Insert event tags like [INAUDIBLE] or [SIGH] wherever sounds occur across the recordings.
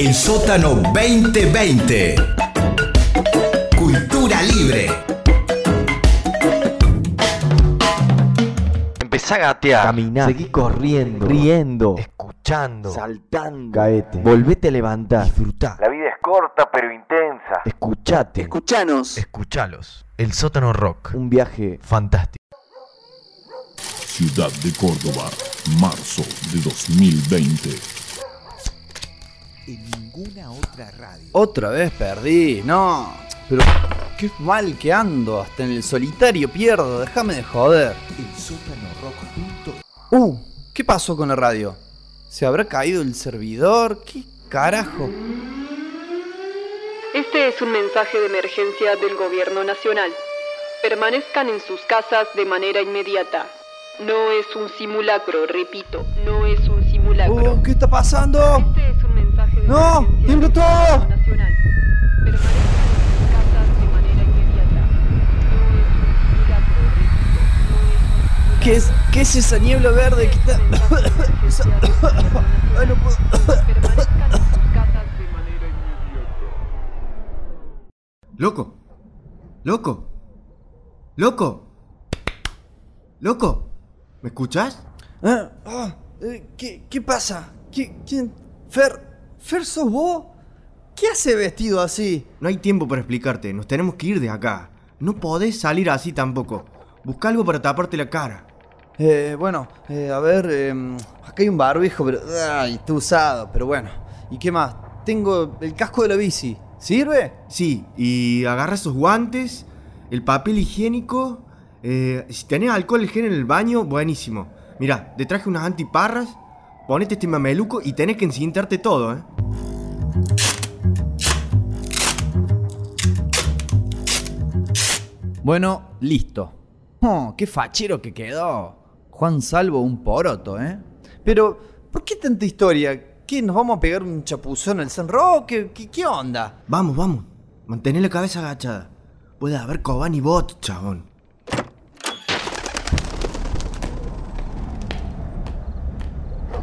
El sótano 2020. Cultura libre. Empezá a gatear. Caminá, Seguí corriendo, riendo, escuchando. saltando, Caete. volvete a levantar, Disfrutá. La vida es corta pero intensa. escuchate, Escuchanos. Escuchalos. El sótano rock. un viaje Fantástico. Ciudad de Córdoba, marzo de 2020. En ninguna otra radio. Otra vez perdí, no. Pero qué mal que ando, hasta en el solitario pierdo, déjame de joder. El sótano rock. Uh, ¿qué pasó con la radio? ¿Se habrá caído el servidor? ¿Qué carajo? Este es un mensaje de emergencia del Gobierno Nacional. Permanezcan en sus casas de manera inmediata. No es un simulacro, repito, no es un simulacro. Uh, ¿qué está pasando? Este es ¡No! emergencia ¡Tiembla del todo! ¿Qué es, qué es esa niebla verde que está.? Ay, no puedo. Permanezcan en sus casas de manera [LAUGHS] inmediata. Loco. Loco. Loco. Loco. ¿Me escuchas? Ah, ah, eh, ¿qué, ¿Qué pasa? ¿Qué, ¿Quién? Fer, ¿Fer sos vos? ¿Qué hace vestido así? No hay tiempo para explicarte. Nos tenemos que ir de acá. No podés salir así tampoco. Busca algo para taparte la cara. Eh, bueno, eh, a ver, eh, acá hay un barbijo, pero. Ay, está usado, pero bueno. ¿Y qué más? Tengo el casco de la bici. ¿Sirve? Sí, y agarra esos guantes, el papel higiénico. eh, si tenés alcohol gel en el baño, buenísimo. Mirá, te traje unas antiparras. Ponete este mameluco y tenés que encintarte todo, ¿eh? Bueno, listo. Oh, qué fachero que quedó. Juan Salvo un poroto, ¿eh? Pero, ¿por qué tanta historia? ¿Qué? ¿Nos vamos a pegar un chapuzón al San Roque? ¿Qué, qué onda? Vamos, vamos. Mantén la cabeza agachada. Puede haber Coban y Bot, chabón.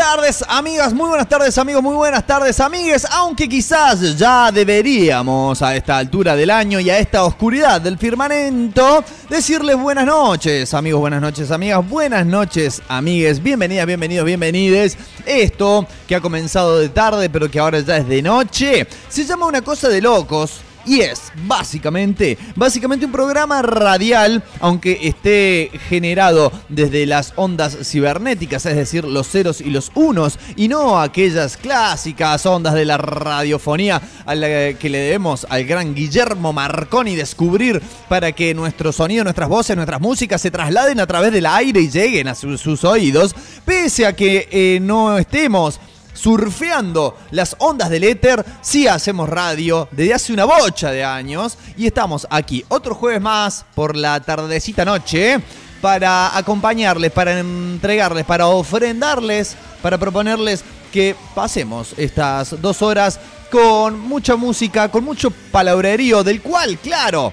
Tardes, amigas, muy buenas tardes, amigos, muy buenas tardes, amigues. Aunque quizás ya deberíamos a esta altura del año y a esta oscuridad del firmamento decirles buenas noches, amigos, buenas noches, amigas, buenas noches, amigues. Bienvenidas, bienvenidos, bienvenides. Esto que ha comenzado de tarde, pero que ahora ya es de noche, se llama una cosa de locos. Y es básicamente, básicamente un programa radial, aunque esté generado desde las ondas cibernéticas, es decir, los ceros y los unos, y no aquellas clásicas ondas de la radiofonía a la que le debemos al gran Guillermo Marconi descubrir para que nuestro sonido, nuestras voces, nuestras músicas se trasladen a través del aire y lleguen a su- sus oídos, pese a que eh, no estemos surfeando las ondas del éter, sí hacemos radio desde hace una bocha de años. Y estamos aquí otro jueves más por la tardecita noche para acompañarles, para entregarles, para ofrendarles, para proponerles que pasemos estas dos horas con mucha música, con mucho palabrerío, del cual, claro,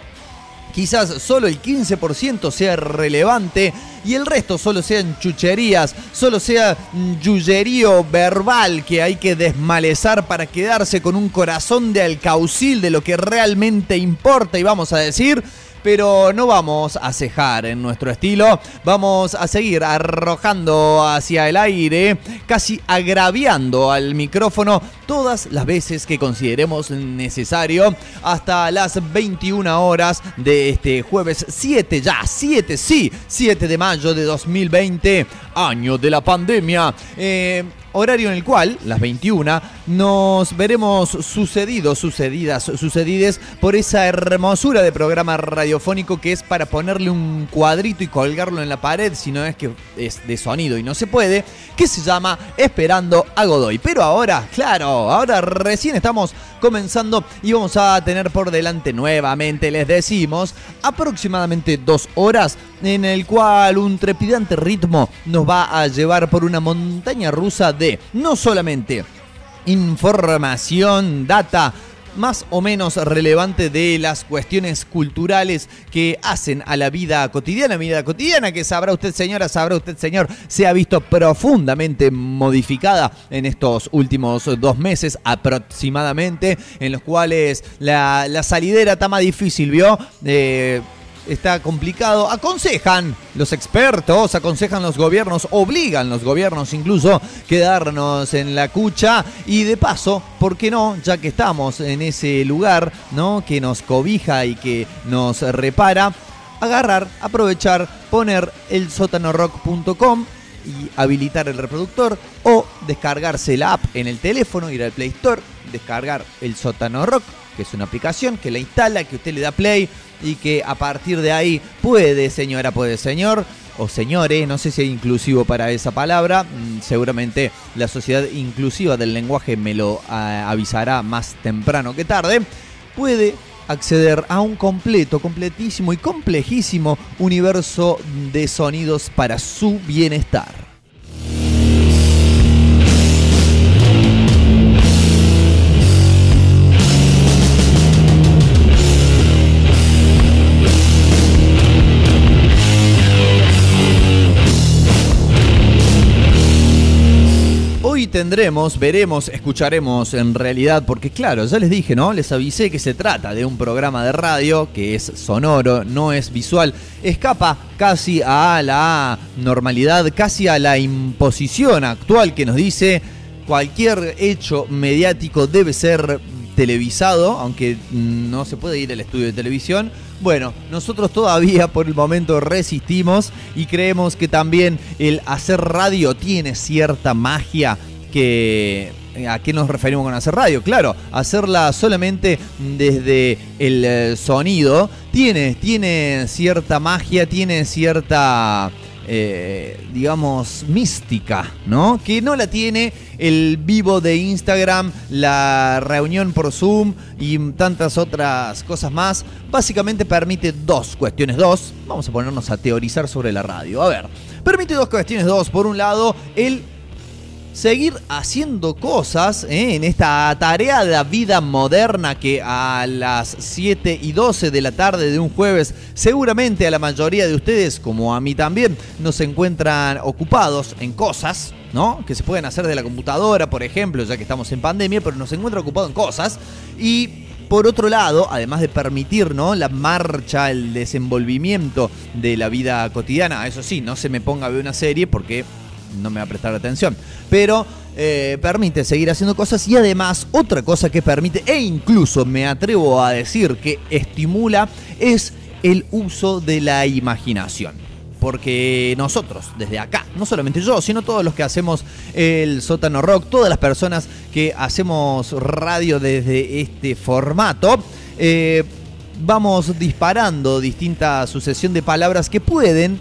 quizás solo el 15% sea relevante y el resto solo sean chucherías, solo sea mm, yuyerío verbal que hay que desmalezar para quedarse con un corazón de alcaucil de lo que realmente importa y vamos a decir pero no vamos a cejar en nuestro estilo, vamos a seguir arrojando hacia el aire, casi agraviando al micrófono todas las veces que consideremos necesario, hasta las 21 horas de este jueves 7, ya 7, sí, 7 de mayo de 2020, año de la pandemia. Eh, horario en el cual, las 21, nos veremos sucedidos, sucedidas, sucedides por esa hermosura de programa radiofónico que es para ponerle un cuadrito y colgarlo en la pared, si no es que es de sonido y no se puede, que se llama Esperando a Godoy. Pero ahora, claro, ahora recién estamos comenzando y vamos a tener por delante nuevamente, les decimos, aproximadamente dos horas en el cual un trepidante ritmo nos va a llevar por una montaña rusa de no solamente información, data, más o menos relevante de las cuestiones culturales que hacen a la vida cotidiana, vida cotidiana que sabrá usted señora, sabrá usted señor, se ha visto profundamente modificada en estos últimos dos meses aproximadamente, en los cuales la, la salidera está más difícil, ¿vio? Eh, está complicado. Aconsejan los expertos, aconsejan los gobiernos, obligan los gobiernos incluso quedarnos en la cucha y de paso, ¿por qué no? Ya que estamos en ese lugar, ¿no? Que nos cobija y que nos repara, agarrar, aprovechar, poner el sótanorock.com y habilitar el reproductor o descargarse la app en el teléfono, ir al Play Store, descargar el Sótano Rock, que es una aplicación que la instala, que usted le da play y que a partir de ahí puede, señora, puede, señor, o señores, no sé si es inclusivo para esa palabra, mm, seguramente la sociedad inclusiva del lenguaje me lo ah, avisará más temprano que tarde, puede acceder a un completo, completísimo y complejísimo universo de sonidos para su bienestar. Tendremos, veremos, escucharemos en realidad, porque claro, ya les dije, ¿no? Les avisé que se trata de un programa de radio que es sonoro, no es visual, escapa casi a la normalidad, casi a la imposición actual que nos dice cualquier hecho mediático debe ser televisado, aunque no se puede ir al estudio de televisión. Bueno, nosotros todavía por el momento resistimos y creemos que también el hacer radio tiene cierta magia que... ¿A qué nos referimos con hacer radio? Claro, hacerla solamente desde el eh, sonido tiene, tiene cierta magia, tiene cierta eh, digamos, mística, ¿no? Que no la tiene el vivo de Instagram, la reunión por Zoom y tantas otras cosas más. Básicamente permite dos cuestiones, dos. Vamos a ponernos a teorizar sobre la radio. A ver, permite dos cuestiones, dos. Por un lado, el seguir haciendo cosas ¿eh? en esta tarea de la vida moderna que a las 7 y 12 de la tarde de un jueves seguramente a la mayoría de ustedes como a mí también nos encuentran ocupados en cosas ¿no? que se pueden hacer de la computadora por ejemplo ya que estamos en pandemia pero nos encuentran ocupados en cosas y por otro lado, además de permitir ¿no? la marcha, el desenvolvimiento de la vida cotidiana, eso sí, no se me ponga a ver una serie porque no me va a prestar atención. Pero eh, permite seguir haciendo cosas y además otra cosa que permite, e incluso me atrevo a decir que estimula, es el uso de la imaginación. Porque nosotros, desde acá, no solamente yo, sino todos los que hacemos el sótano rock, todas las personas que hacemos radio desde este formato, eh, vamos disparando distinta sucesión de palabras que pueden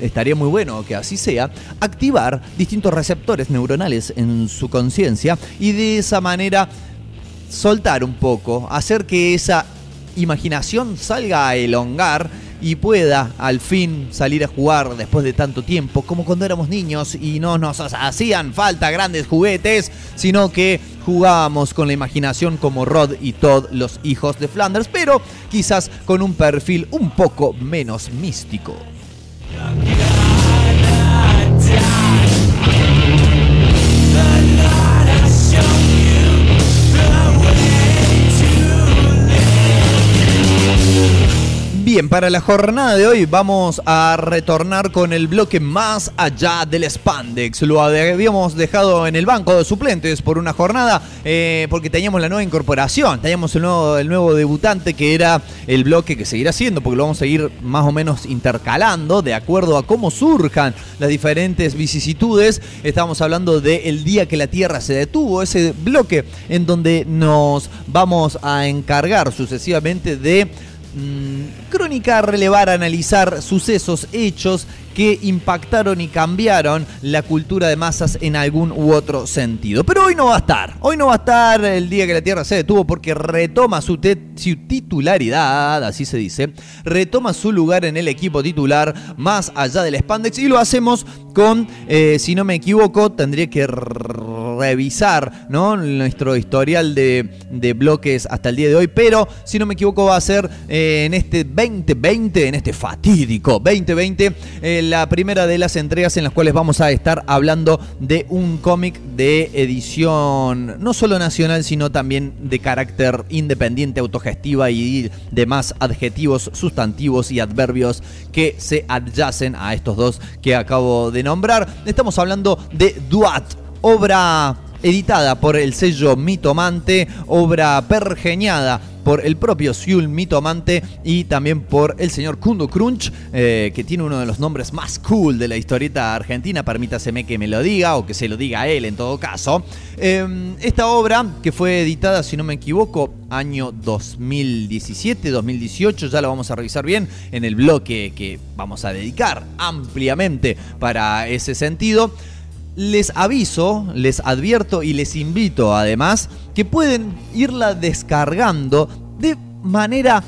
estaría muy bueno que así sea, activar distintos receptores neuronales en su conciencia y de esa manera soltar un poco, hacer que esa imaginación salga a elongar y pueda al fin salir a jugar después de tanto tiempo, como cuando éramos niños y no nos hacían falta grandes juguetes, sino que jugábamos con la imaginación como Rod y Todd, los hijos de Flanders, pero quizás con un perfil un poco menos místico. Yeah. Bien, para la jornada de hoy vamos a retornar con el bloque más allá del Spandex. Lo habíamos dejado en el banco de suplentes por una jornada eh, porque teníamos la nueva incorporación, teníamos el nuevo, debutante que era el bloque que seguirá siendo porque lo vamos a ir más o menos intercalando de acuerdo a cómo surjan las diferentes vicisitudes. Estamos hablando del día que la Tierra se detuvo, ese bloque en donde nos vamos a encargar sucesivamente de mm, crónica, relevar, analizar sucesos, hechos que impactaron y cambiaron la cultura de masas en algún u otro sentido. Pero hoy no va a estar. Hoy no va a estar el día que la Tierra se detuvo porque retoma su, su titularidad, así se dice, retoma su lugar en el equipo titular más allá del Spandex y lo hacemos con, eh, si no me equivoco, tendría que revisar nuestro historial de, de, bloques hasta el día de hoy, pero si no me equivoco va a ser eh, en este 2020, en este fatídico 2020, eh, la primera de las entregas en las cuales vamos a estar hablando de un cómic de edición no solo nacional, sino también de carácter independiente, autogestiva y demás adjetivos, sustantivos y adverbios que se adyacen a estos dos que acabo de nombrar. Estamos hablando de Duat, obra editada por el sello Mitomante, obra pergeñada por el propio Siul Mitomante y también por el señor Kundo Crunch, eh, que tiene uno de los nombres más cool de la historieta argentina, permítaseme que me lo diga o que se lo diga a él en todo caso. Eh, esta obra, que fue editada, si no me equivoco, año 2017, 2018, ya lo vamos a revisar bien en el bloque que vamos a dedicar ampliamente para ese sentido. Les aviso, les advierto y les invito además que pueden irla descargando de manera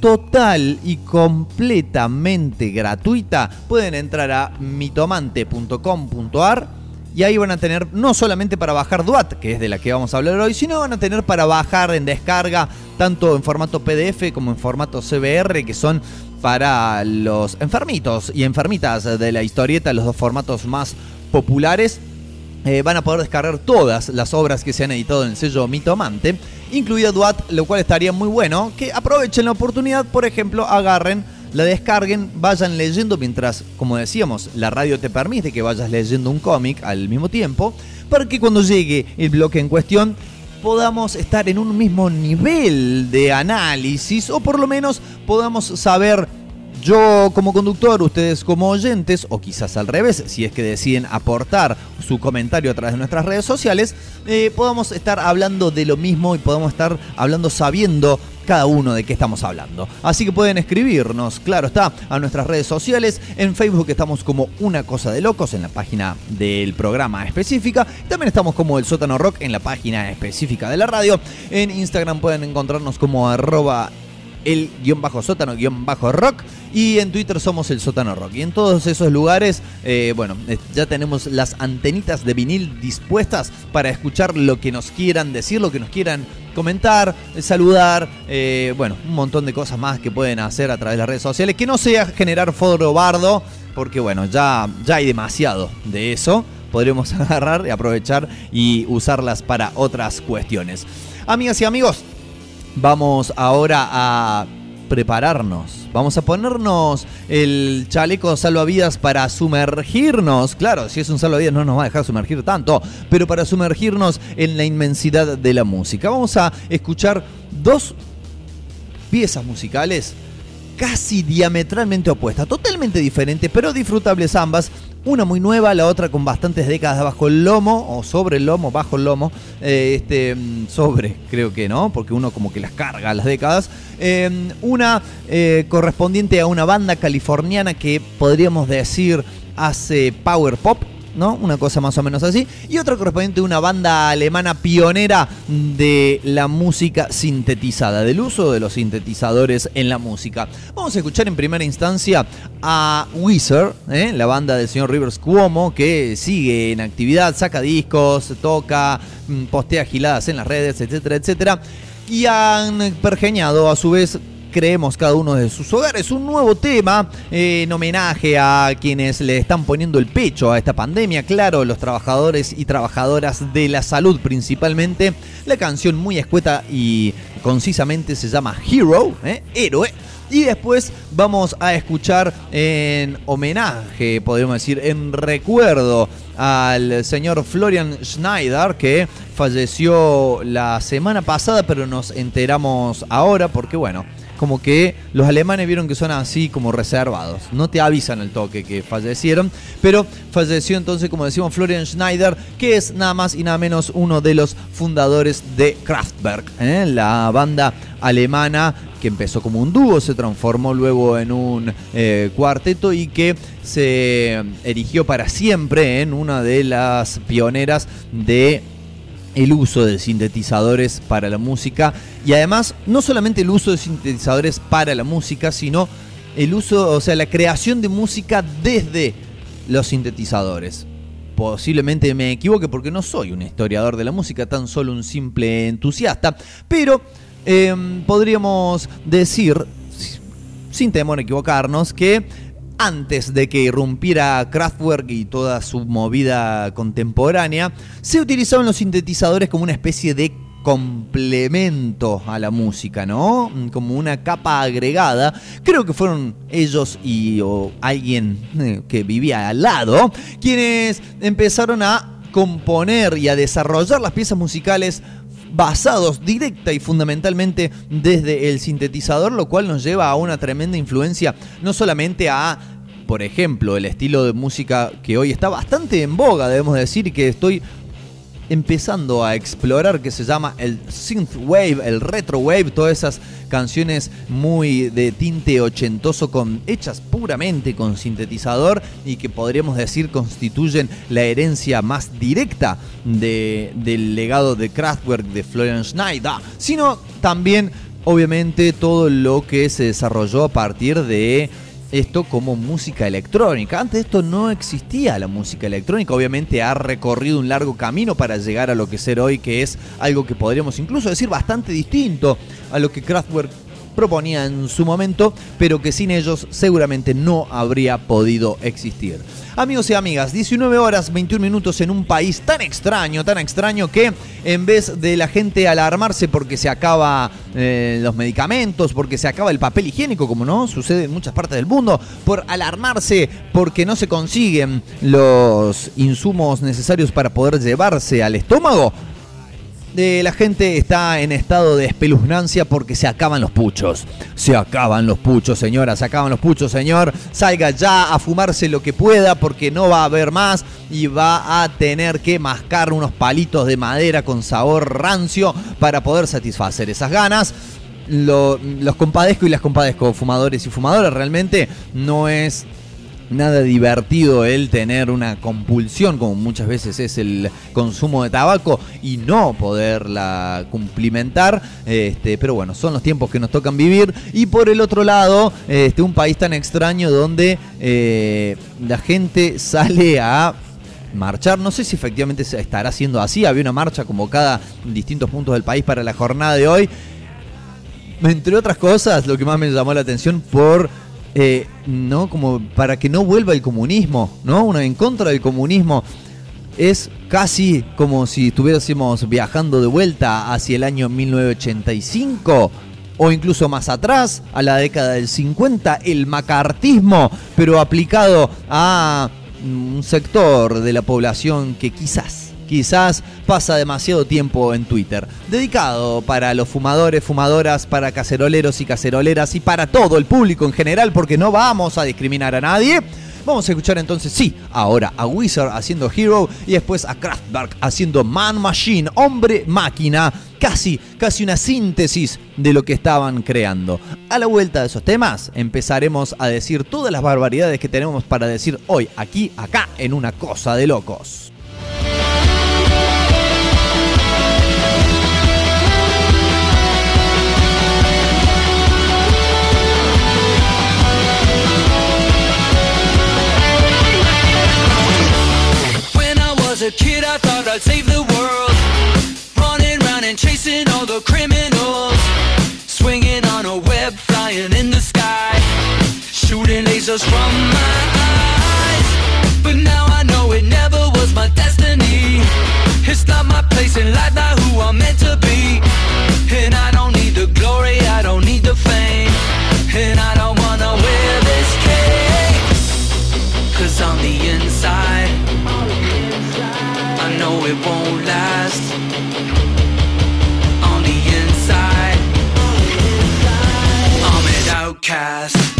total y completamente gratuita. Pueden entrar a mitomante.com.ar y ahí van a tener no solamente para bajar DUAT, que es de la que vamos a hablar hoy, sino van a tener para bajar en descarga tanto en formato PDF como en formato CBR, que son para los enfermitos y enfermitas de la historieta, los dos formatos más populares eh, van a poder descargar todas las obras que se han editado en el sello Mitomante, incluida Duat, lo cual estaría muy bueno. Que aprovechen la oportunidad, por ejemplo, agarren, la descarguen, vayan leyendo mientras, como decíamos, la radio te permite que vayas leyendo un cómic al mismo tiempo, para que cuando llegue el bloque en cuestión podamos estar en un mismo nivel de análisis o por lo menos podamos saber yo como conductor, ustedes como oyentes, o quizás al revés, si es que deciden aportar su comentario a través de nuestras redes sociales, eh, podamos estar hablando de lo mismo y podamos estar hablando sabiendo cada uno de qué estamos hablando. Así que pueden escribirnos, claro está, a nuestras redes sociales. En Facebook estamos como Una Cosa de Locos en la página del programa específica. También estamos como El Sótano Rock en la página específica de la radio. En Instagram pueden encontrarnos como arroba el guion bajo sótano guion bajo rock y en Twitter somos el sótano rock. Y en todos esos lugares eh, bueno eh, ya tenemos las antenitas de vinil dispuestas para escuchar lo que nos quieran decir lo que nos quieran comentar eh, saludar bueno un montón de cosas más que pueden hacer a través de las redes sociales. Que no sea generar foro bardo porque bueno ya ya hay demasiado de eso. Podríamos [LAUGHS] agarrar y aprovechar y usarlas para otras cuestiones. Amigas y amigos Vamos ahora a prepararnos. Vamos a ponernos el chaleco salvavidas para sumergirnos. Claro, si es un salvavidas no nos va a dejar sumergir tanto, pero para sumergirnos en la inmensidad de la música. Vamos a escuchar dos piezas musicales casi diametralmente opuestas, totalmente diferentes, pero disfrutables ambas. Una muy nueva, la otra con bastantes décadas bajo el lomo, o sobre el lomo, bajo el lomo. Eh, este, mm, sobre, creo que no, porque uno como que las carga las décadas. Eh, una eh, correspondiente a una banda californiana que podríamos decir hace power pop, ¿no? Una cosa más o menos así. Y otra correspondiente a una banda alemana pionera de la música sintetizada, del uso de los sintetizadores en la música. Vamos a escuchar en primera instancia a Weezer, ¿eh? la banda del señor Rivers Cuomo, que sigue en actividad, saca discos, toca, mm, postea giladas en las redes, etcétera, etcétera. Y han pergeñado a su vez creemos cada uno de sus hogares. Un nuevo tema eh, en homenaje a quienes le están poniendo el pecho a esta pandemia. Claro, los trabajadores y trabajadoras de la salud principalmente. La canción muy escueta y concisamente se llama Hero, ¿eh? héroe. Y después vamos a escuchar en homenaje, podríamos decir, en recuerdo al señor Florian Schneider, que falleció la semana pasada, pero nos enteramos ahora porque, bueno, como que los alemanes vieron que son así como reservados. No te avisan el toque que fallecieron. Pero falleció entonces, como decimos, Florian Schneider, que es nada más y nada menos uno de los fundadores de Kraftwerk, ¿eh? la banda alemana que empezó como un dúo, se transformó luego en un eh, cuarteto y que se erigió para siempre en una de las pioneras de el uso de sintetizadores para la música y además no solamente el uso de sintetizadores para la música, sino el uso, o sea, la creación de música desde los sintetizadores. Posiblemente me equivoque porque no soy un historiador de la música, tan solo un simple entusiasta, pero eh, podríamos decir, sin temor a equivocarnos, que antes de que irrumpiera Kraftwerk y toda su movida contemporánea, se utilizaban los sintetizadores como una especie de complemento a la música, ¿no? Como una capa agregada. Creo que fueron ellos y o alguien eh, que vivía al lado quienes empezaron a componer y a desarrollar las piezas musicales basados directa y fundamentalmente desde el sintetizador, lo cual nos lleva a una tremenda influencia no solamente a por ejemplo, el estilo de música que hoy está bastante en boga, debemos decir, que estoy empezando a explorar, que se llama el synthwave, el retrowave, todas esas canciones muy de tinte ochentoso, con, hechas puramente con sintetizador y que podríamos decir constituyen la herencia más directa de- del legado de Kraftwerk de Florian Schneider, sino también, obviamente, todo lo que se desarrolló a partir de esto como música electrónica. Antes de esto no existía la música electrónica. Obviamente ha recorrido un largo camino para llegar a lo que ser hoy, que es algo que podríamos incluso decir bastante distinto a lo que Kraftwerk proponía en su momento, pero que sin ellos seguramente no habría podido existir. Amigos y amigas, 19 horas 21 minutos en un país tan extraño, tan extraño que en vez de la gente alarmarse porque se acaba eh, los medicamentos, porque se acaba el papel higiénico, como no sucede en muchas partes del mundo, por alarmarse porque no se consiguen los insumos necesarios para poder llevarse al estómago, la gente está en estado de espeluznancia porque se acaban los puchos. Se acaban los puchos, señora, se acaban los puchos, señor. Salga ya a fumarse lo que pueda porque no va a haber más y va a tener que mascar unos palitos de madera con sabor rancio para poder satisfacer esas ganas. Lo- los compadezco y las compadezco, fumadores y fumadoras, realmente no es nada divertido el tener una compulsión, como muchas veces es el consumo de tabaco, y no poderla cumplimentar. Este, pero bueno, son los tiempos que nos tocan vivir. Y por el otro lado, este, un país tan extraño donde eh, la gente sale a marchar. No sé si efectivamente se estará haciendo así. Había una marcha convocada en distintos puntos del país para la jornada de hoy. Entre otras cosas, lo que más me llamó la atención por eh, no como para que no vuelva el comunismo, ¿no? Una en contra del comunismo. Es casi como si estuviésemos viajando de vuelta hacia el año 1985 o incluso más atrás, a la década del 50, el macartismo, pero aplicado a un sector de la población que quizás, quizás pasa demasiado tiempo en Twitter. Dedicado para los fumadores, fumadoras, para caceroleros y caceroleras y para todo el público en general, porque no vamos a discriminar a nadie. Vamos a escuchar entonces, sí, ahora a Wizard haciendo Hero y después a Kraftwerk haciendo Man Machine, hombre máquina, casi, casi una síntesis de lo que estaban creando. A la vuelta de esos temas empezaremos a decir todas las barbaridades que tenemos para decir hoy, aquí, acá, en una cosa de locos. I'd save the world. Running round and chasing all the criminals. Swinging on a web, flying in the sky. Shooting lasers from my eyes. But now I know it never was my destiny. It's not my place in life, not who I'm meant to be. And I don't need the glory, I don't need the fame. And I don't wanna wear this cape. Cause on the inside, it won't last. On the inside, I'm an outcast.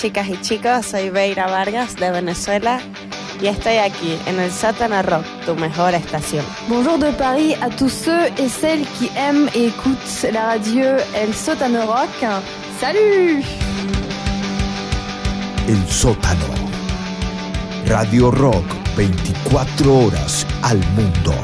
Chicas y chicos, soy Beira Vargas de Venezuela y estoy aquí en el Sótano Rock, tu mejor estación. Bonjour de Paris à tous ceux et celles qui aiment et écoutent la radio El Sótano Rock. Salut El sótano. Radio Rock 24 horas al mundo.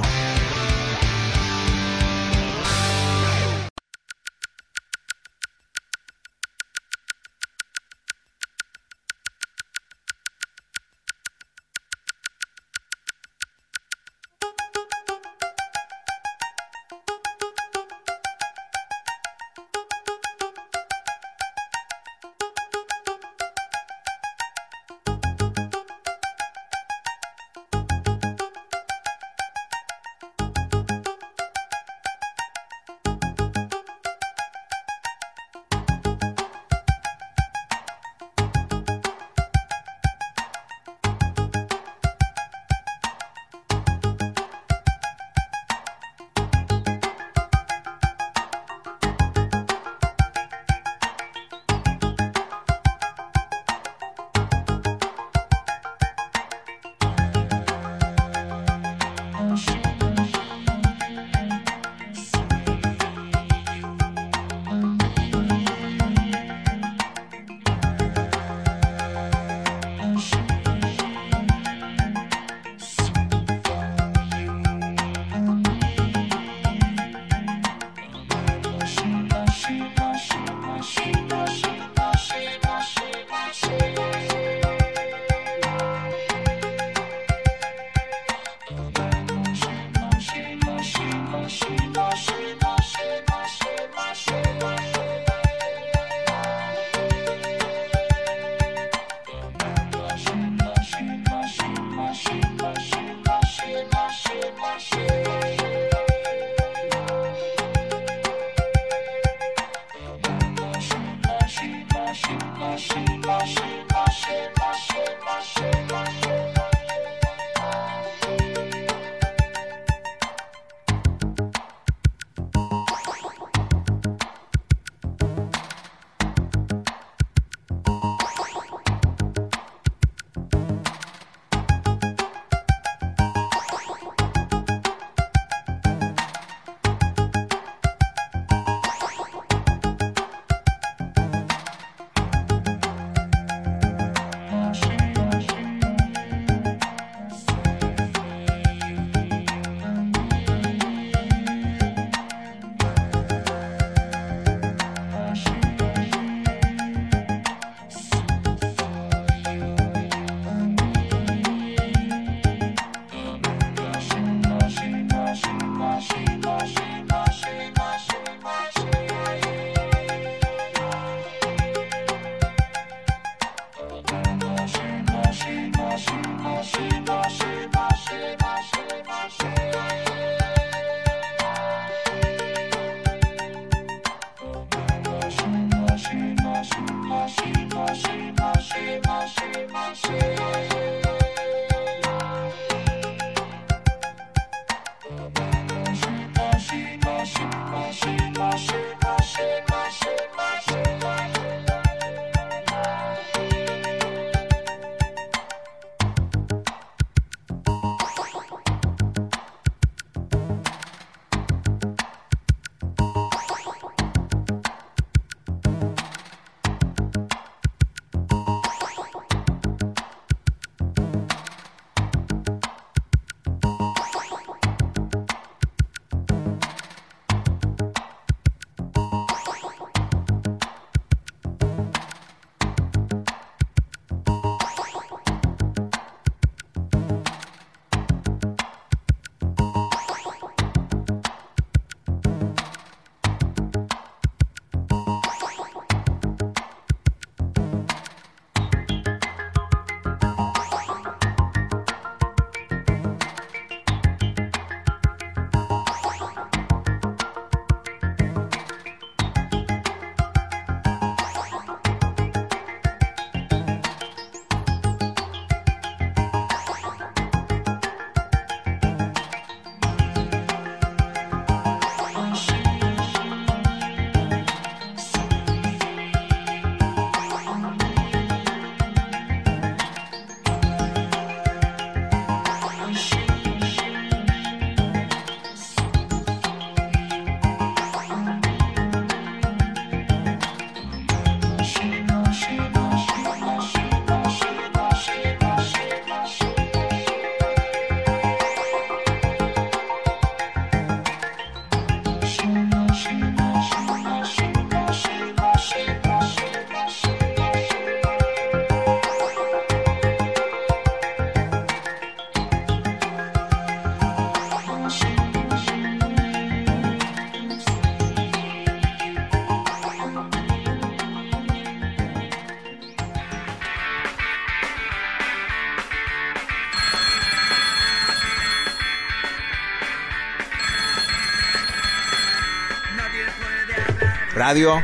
Radio?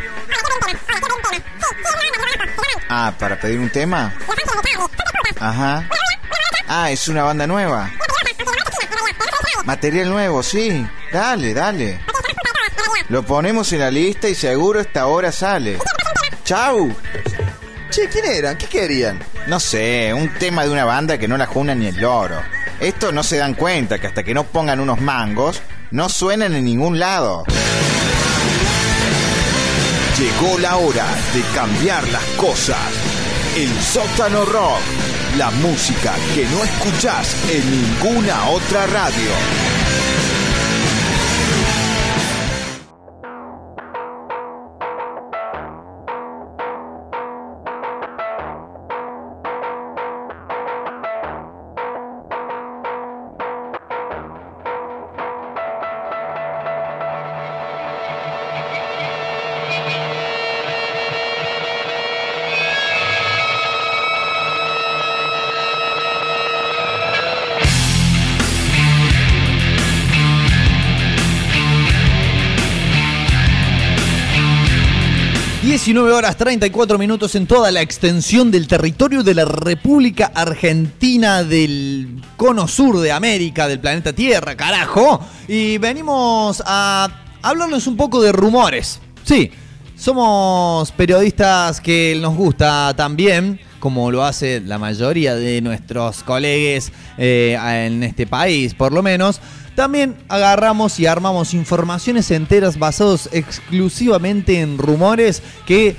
Ah, ¿para pedir un tema? Ajá. Ah, es una banda nueva. Material nuevo, sí. Dale, dale. Lo ponemos en la lista y seguro esta hora sale. ¡Chau! Che, ¿quién eran? ¿Qué querían? No sé, un tema de una banda que no la juna ni el loro. Estos no se dan cuenta que hasta que no pongan unos mangos, no suenan en ningún lado. Llegó la hora de cambiar las cosas. El sótano rock. La música que no escuchás en ninguna otra radio. Horas 34 minutos en toda la extensión del territorio de la República Argentina del cono sur de América, del planeta Tierra, carajo. Y venimos a hablarles un poco de rumores. Sí, somos periodistas que nos gusta también, como lo hace la mayoría de nuestros colegas eh, en este país, por lo menos. También agarramos y armamos informaciones enteras basados exclusivamente en rumores que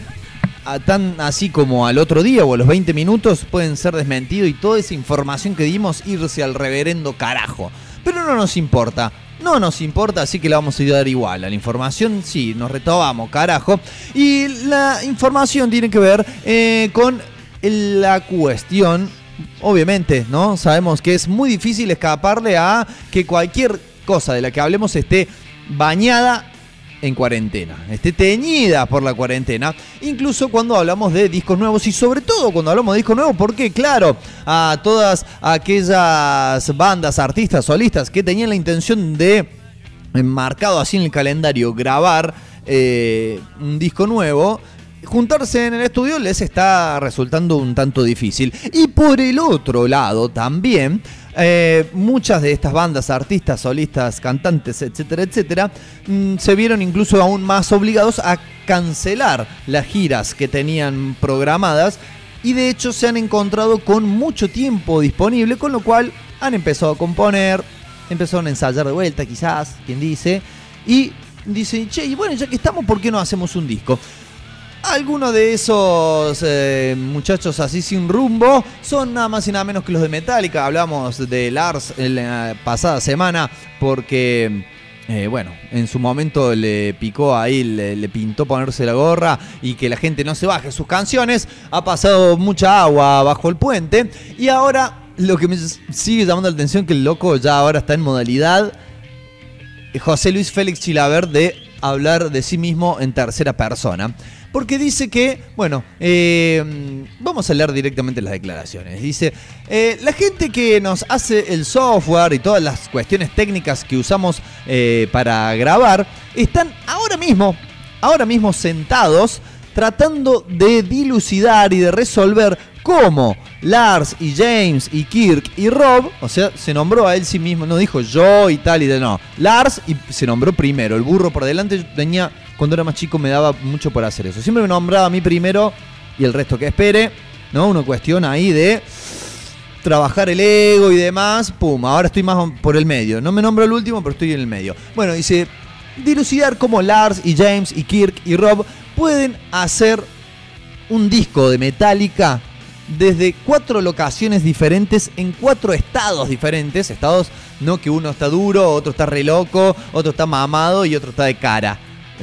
tan así como al otro día o a los 20 minutos pueden ser desmentidos y toda esa información que dimos irse al reverendo carajo. Pero no nos importa. No nos importa, así que la vamos a dar igual. A la información sí, nos retomamos, carajo. Y la información tiene que ver eh, con la cuestión obviamente, ¿no? Sabemos que es muy difícil escaparle a que cualquier cosa de la que hablemos esté bañada en cuarentena, esté teñida por la cuarentena, incluso cuando hablamos de discos nuevos y sobre todo cuando hablamos de discos nuevos, porque claro, a todas aquellas bandas, artistas, solistas que tenían la intención de, marcado así en el calendario, grabar eh, un disco nuevo, juntarse en el estudio les está resultando un tanto difícil. Y por el otro lado también, eh, muchas de estas bandas, artistas, solistas, cantantes, etcétera, etcétera, mm, se vieron incluso aún más obligados a cancelar las giras que tenían programadas y de hecho se han encontrado con mucho tiempo disponible, con lo cual han empezado a componer, empezaron a ensayar de vuelta quizás, quien dice, y dicen, che, y bueno, ya que estamos, ¿por qué no hacemos un disco? Algunos de esos eh, muchachos así sin rumbo son nada más y nada menos que los de Metallica. Hablamos de Lars en la pasada semana porque, eh, bueno, en su momento le picó ahí, le, pintó ponerse la gorra y que la gente no se baje sus canciones. Ha pasado mucha agua bajo el puente y ahora lo que me sigue llamando la atención que el loco ya ahora está en modalidad José Luis Félix Chilaver de hablar de sí mismo en tercera persona. Porque dice que, bueno, eh, vamos a leer directamente las declaraciones. Dice, eh, la gente que nos hace el software y todas las cuestiones técnicas que usamos eh, para grabar, están ahora mismo, ahora mismo sentados tratando de dilucidar y de resolver cómo Lars y James y Kirk y Rob, o sea, se nombró a él sí mismo, no dijo yo y tal y de no. Lars y se nombró primero, el burro por delante tenía, cuando era más chico me daba mucho por hacer eso. Siempre me nombraba a mí primero y el resto que espere, ¿no? Una cuestión ahí de trabajar el ego y demás, pum, ahora estoy más por el medio. No me nombro el último, pero estoy en el medio. Bueno, dice, dilucidar cómo Lars y James y Kirk y Rob pueden hacer un disco de Metallica desde cuatro locaciones diferentes en cuatro estados diferentes. Estados no que uno está duro, otro está re loco, otro está mamado y otro está de cara.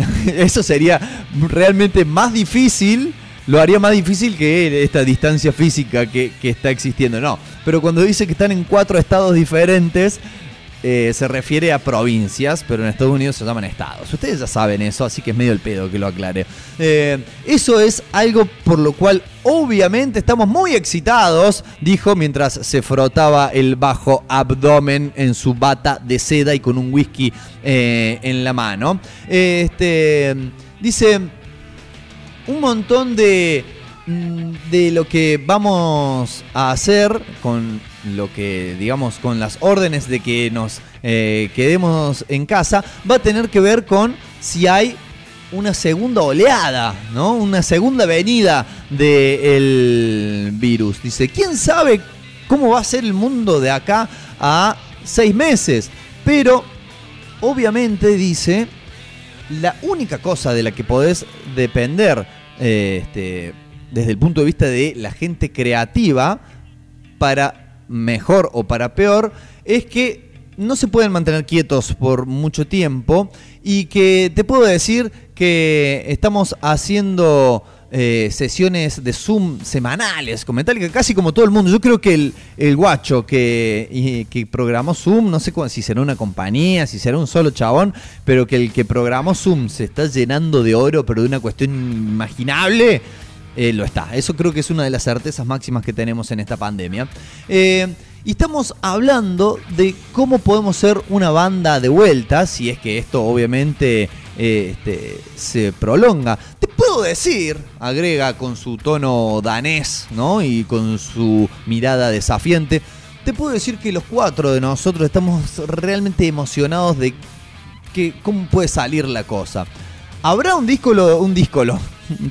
[LAUGHS] Eso sería realmente más difícil. Lo haría más difícil que esta distancia física que, está existiendo. No, pero cuando dice que están en cuatro estados diferentes, eh, se refiere a provincias, pero en Estados Unidos se llaman estados. Ustedes ya saben eso, así que es medio el pedo que lo aclare. Eh, eso es algo por lo cual obviamente estamos muy excitados, dijo mientras se frotaba el bajo abdomen en su bata de seda y con un whisky eh, en la mano. Este, dice... un montón de, mm, de lo que vamos a hacer con lo que, digamos, con las órdenes de que nos eh, quedemos en casa, va a tener que ver con si hay una segunda oleada, ¿no? Una segunda venida del virus. Dice, ¿quién sabe cómo va a ser el mundo de acá a seis meses? Pero, obviamente, dice, la única cosa de la que podés depender eh, este, desde el punto de vista de la gente creativa, para mejor o para peor, es que no se pueden mantener quietos por mucho tiempo y que te puedo decir que estamos haciendo eh, sesiones de Zoom semanales con Metallica, casi como todo el mundo. Yo creo que el, el guacho que, y- que programó Zoom, no sé si será una compañía, si será un solo chabón, pero que el que programó Zoom se está llenando de oro, pero de una cuestión inimaginable. Eh, lo está. Eso creo que es una de las certezas máximas que tenemos en esta pandemia. Eh, y estamos hablando de cómo podemos ser una banda de vuelta, si es que esto obviamente eh, este, se prolonga. Te puedo decir, agrega con su tono danés, ¿no? Y con su mirada desafiante, te puedo decir que los cuatro de nosotros estamos realmente emocionados de que cómo puede salir la cosa. ¿Habrá un disco, un díscolo?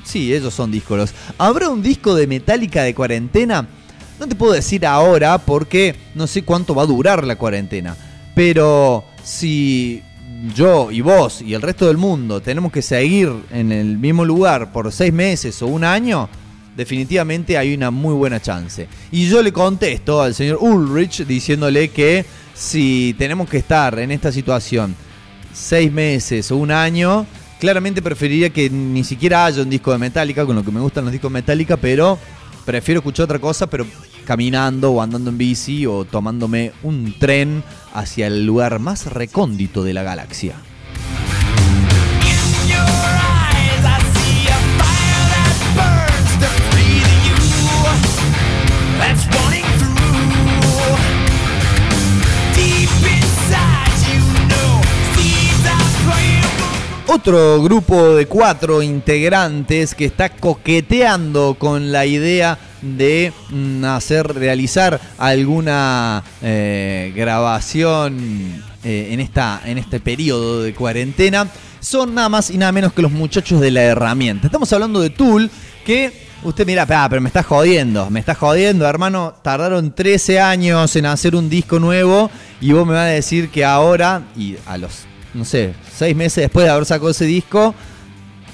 Sí, ellos son díscolos. ¿Habrá un disco de Metallica de cuarentena? No te puedo decir ahora porque no sé cuánto va a durar la cuarentena. Pero si yo y vos y el resto del mundo tenemos que seguir en el mismo lugar por seis meses o un año, definitivamente hay una muy buena chance. Y yo le contesto al señor Ulrich diciéndole que si tenemos que estar en esta situación seis meses o un año, claramente preferiría que ni siquiera haya un disco de Metallica, con lo que me gustan los discos de Metallica, pero prefiero escuchar otra cosa, pero caminando o andando en bici o tomándome un tren hacia el lugar más recóndito de la galaxia. Otro grupo de cuatro integrantes que está coqueteando con la idea de mm, hacer, realizar alguna eh, grabación eh, en, esta, en este periodo de cuarentena son nada más y nada menos que los muchachos de la herramienta. Estamos hablando de Tool, que usted mira, "Ah, pero me está jodiendo, me está jodiendo, hermano. Tardaron 13 años en hacer un disco nuevo y vos me vas a decir que ahora, y a los, no sé, seis meses después de haber sacado ese disco,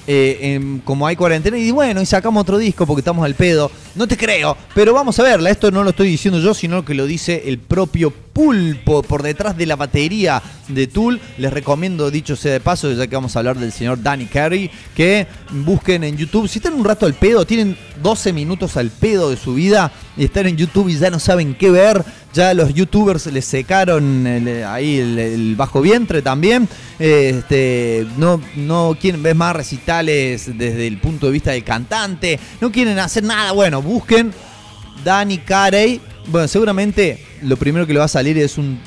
eh, como hay cuarentena, y bueno, y sacamos otro disco porque estamos al pedo. No te creo, pero vamos a verla. Esto no lo estoy diciendo yo, sino que lo dice el propio Pulpo por detrás de la batería de Tool. Les recomiendo, dicho sea de paso, ya que vamos a hablar del señor Danny Carey, que busquen en YouTube. Si están un rato al pedo, tienen 12 minutos al pedo de su vida y están en YouTube y ya no saben qué ver. Ya los youtubers les secaron ahí el, el bajo vientre también. Este, no, no quieren ver más recitales desde el punto de vista del cantante. No quieren hacer nada. Bueno, busquen Danny Carey. Bueno, seguramente lo primero que le va a salir es un-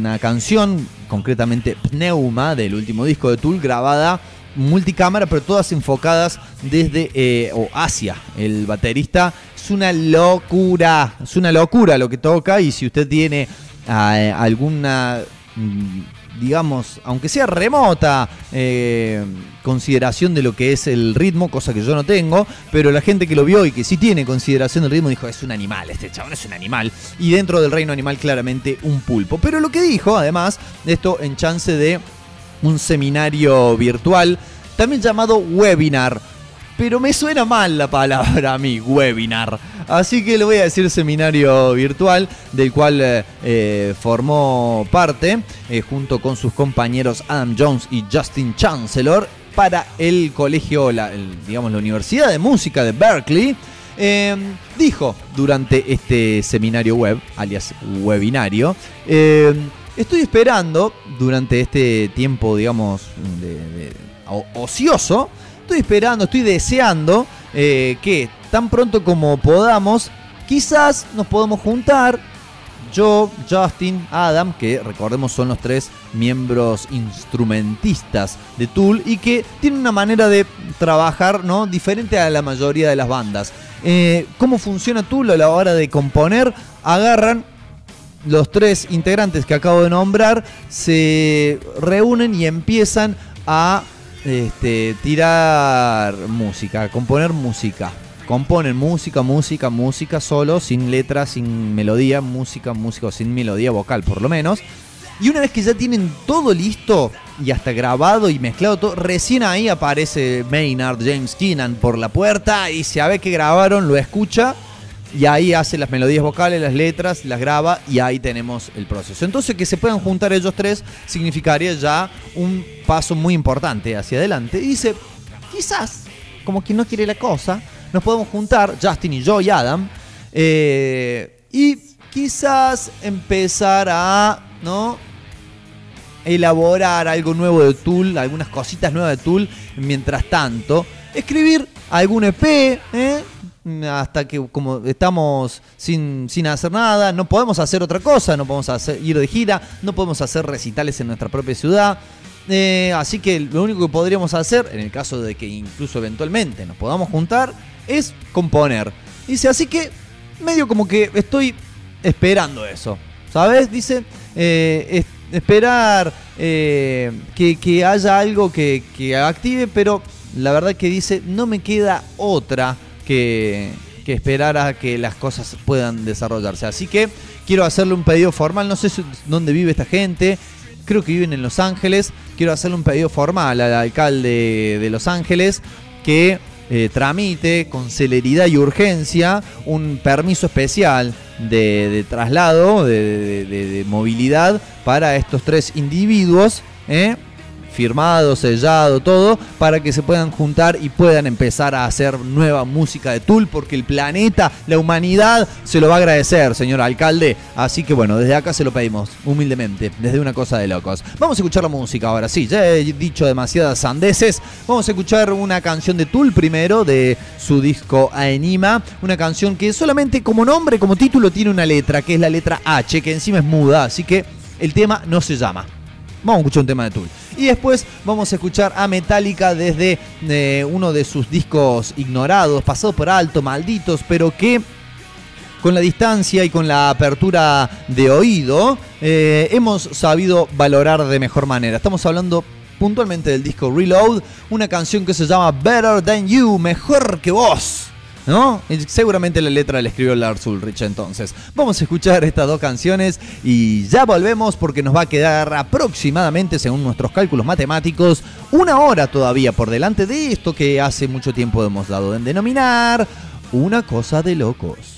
una canción, concretamente Pneuma, del último disco de Tool, grabada multicámara, pero todas enfocadas desde eh, o hacia el baterista. Es una locura, es una locura lo que toca y si usted tiene eh, alguna mm, digamos, aunque sea remota eh, consideración de lo que es el ritmo, cosa que yo no tengo, pero la gente que lo vio y que sí tiene consideración del ritmo dijo, es un animal, este chabón es un animal, y dentro del reino animal claramente un pulpo. Pero lo que dijo, además, esto en chance de un seminario virtual, también llamado webinar. Pero me suena mal la palabra a mí, webinar. Así que le voy a decir seminario virtual, del cual eh, eh, formó parte, eh, junto con sus compañeros Adam Jones y Justin Chancellor, para el colegio, la, digamos, la Universidad de Música de Berkeley. Dijo durante este seminario web, alias webinario, estoy esperando durante este tiempo, digamos, ocioso, estoy esperando, estoy deseando eh, que tan pronto como podamos, quizás nos podamos juntar, yo, Justin, Adam, que recordemos son los tres miembros instrumentistas de Tool y que tienen una manera de trabajar ¿no? diferente a la mayoría de las bandas. Eh, ¿Cómo funciona Tool a la hora de componer? Agarran los tres integrantes que acabo de nombrar, se reúnen y empiezan a este, tirar música, a componer música. Componen música, música, música solo, sin letra, sin melodía, música, música, o sin melodía vocal por lo menos. Y una vez que ya tienen todo listo y hasta grabado y mezclado todo, recién ahí aparece Maynard James Keenan por la puerta y se ve que grabaron, lo escucha y ahí hace las melodías vocales, las letras, las graba y ahí tenemos el proceso. Entonces que se puedan juntar ellos tres significaría ya un paso muy importante hacia adelante. Y dice, quizás, como quien no quiere la cosa, nos podemos juntar, Justin y yo y Adam, eh, y quizás empezar a, ¿no? Elaborar algo nuevo de Tool, algunas cositas nuevas de Tool, mientras tanto, escribir algún EP, ¿eh? Hasta que como estamos sin, sin hacer nada, no podemos hacer otra cosa, no podemos hacer, ir de gira, no podemos hacer recitales en nuestra propia ciudad. Eh, así que lo único que podríamos hacer, en el caso de que incluso eventualmente nos podamos juntar, es componer. Dice, así que medio como que estoy esperando eso. ¿Sabes? Dice, eh, es- esperar eh, que, que haya algo que, que active, pero la verdad que dice, no me queda otra que, que esperar a que las cosas puedan desarrollarse. Así que quiero hacerle un pedido formal, no sé dónde vive esta gente, creo que viven en Los Ángeles, quiero hacerle un pedido formal al alcalde de Los Ángeles que eh, tramite con celeridad y urgencia un permiso especial de, traslado, de- de movilidad para estos tres individuos, ¿eh? Firmado, sellado, todo, para que se puedan juntar y puedan empezar a hacer nueva música de Tool, porque el planeta, la humanidad, se lo va a agradecer, señor alcalde. Así que bueno, desde acá se lo pedimos, humildemente, desde una cosa de locos. Vamos a escuchar la música ahora, sí, ya he dicho demasiadas sandeces. Vamos a escuchar una canción de Tool primero, de su disco Anima, una canción que solamente como nombre, como título, tiene una letra, que es la letra H, que encima es muda, así que el tema no se llama. Vamos a escuchar un tema de Tool. Y después vamos a escuchar a Metallica desde eh, uno de sus discos ignorados, pasados por alto, malditos, pero que con la distancia y con la apertura de oído eh, hemos sabido valorar de mejor manera. Estamos hablando puntualmente del disco Reload, una canción que se llama Better Than You, mejor que vos. ¿No? Seguramente la letra la escribió Lars Ulrich entonces. Vamos a escuchar estas dos canciones y ya volvemos porque nos va a quedar aproximadamente, según nuestros cálculos matemáticos, una hora todavía por delante de esto que hace mucho tiempo hemos dado en denominar una cosa de locos.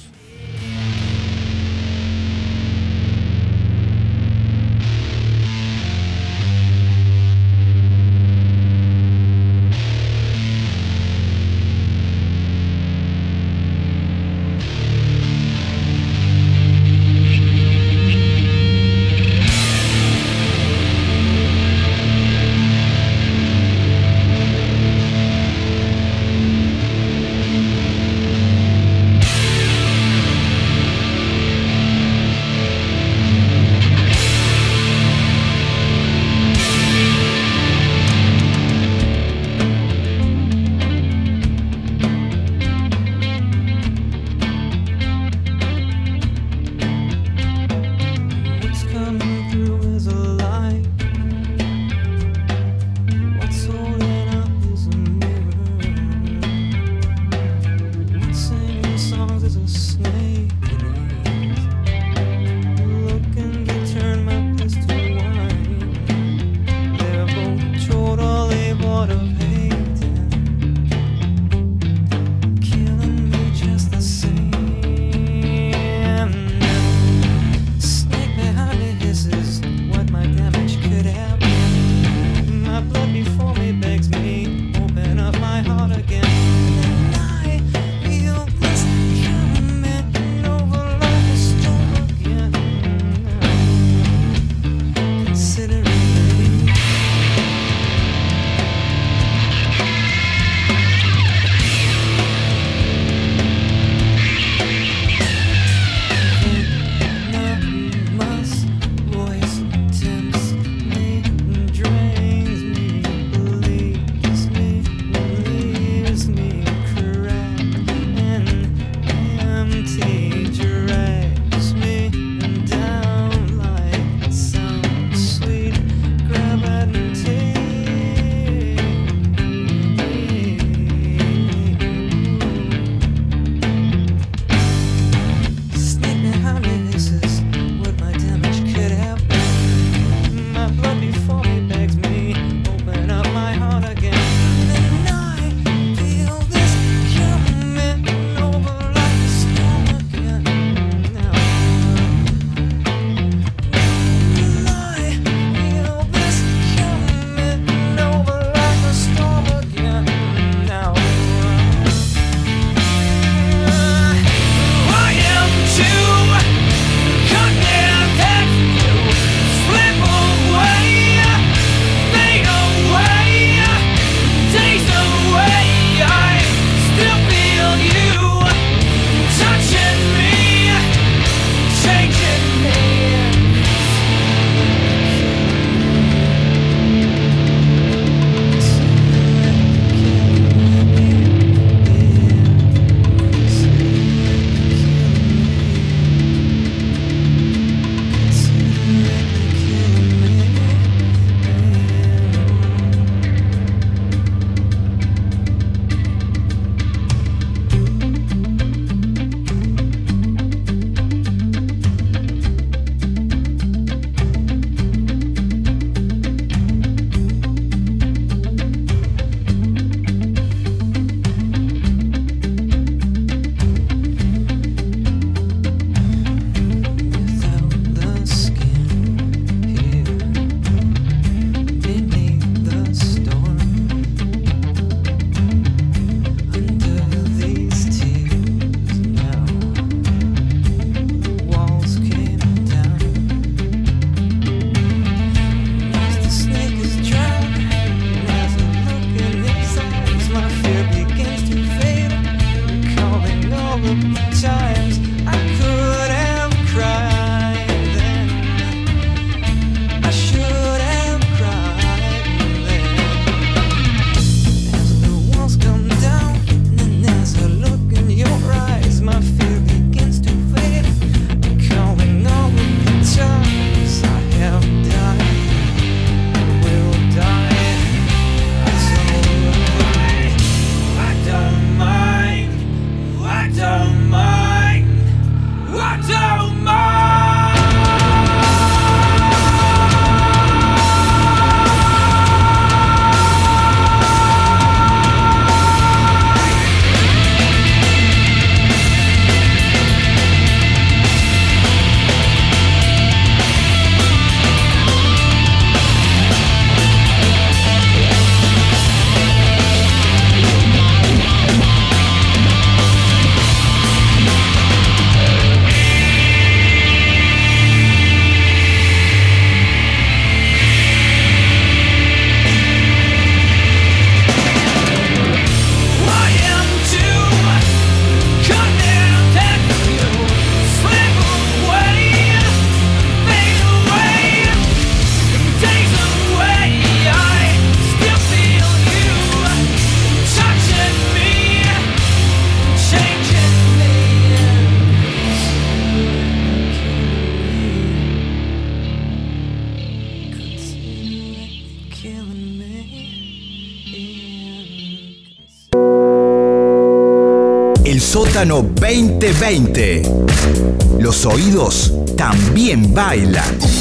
2020. Los oídos también bailan.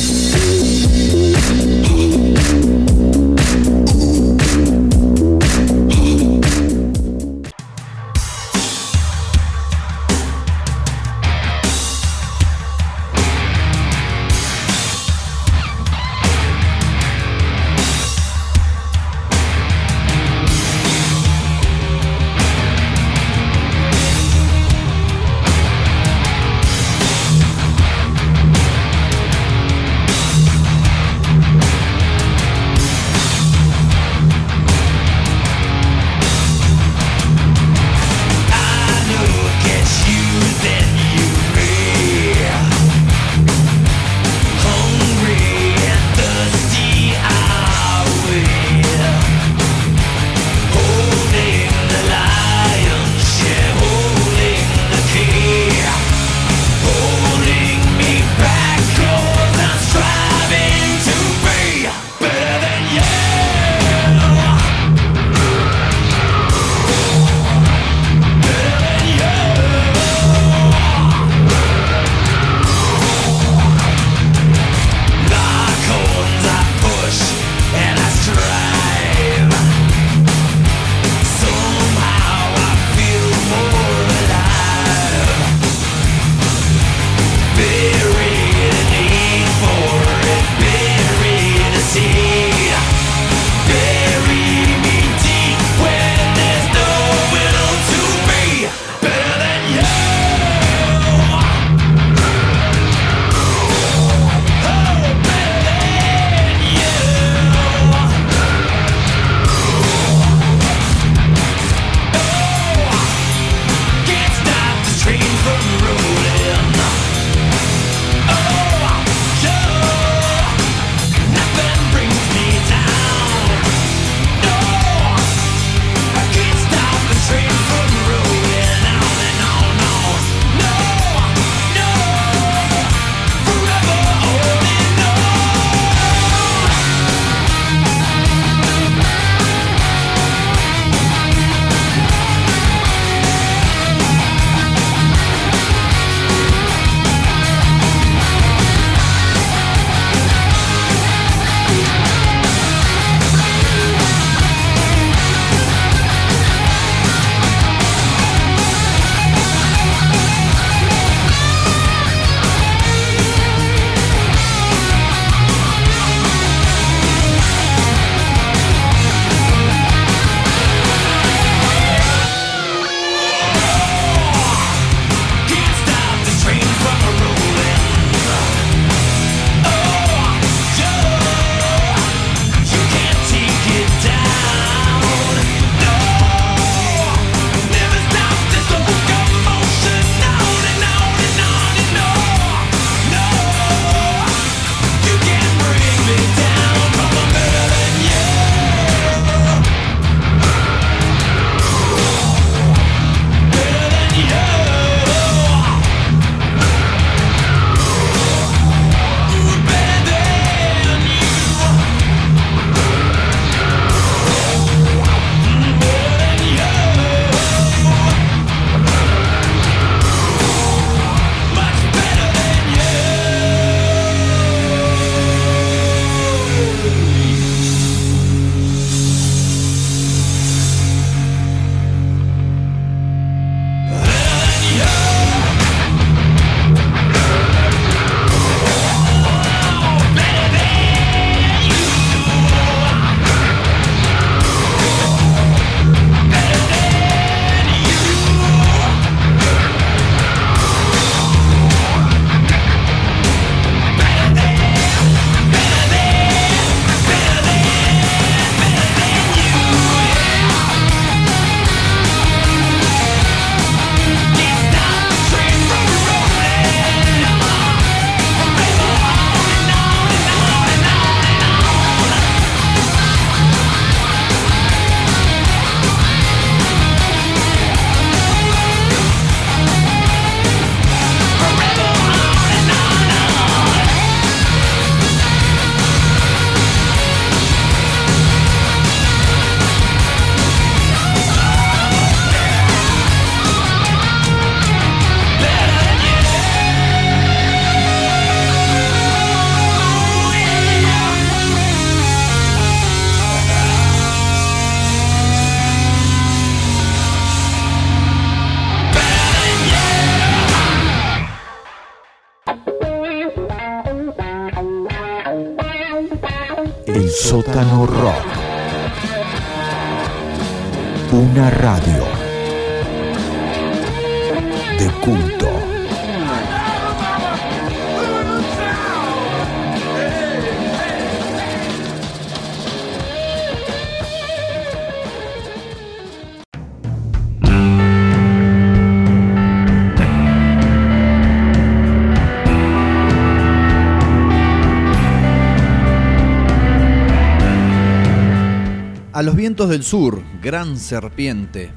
Vientos del sur, gran serpiente,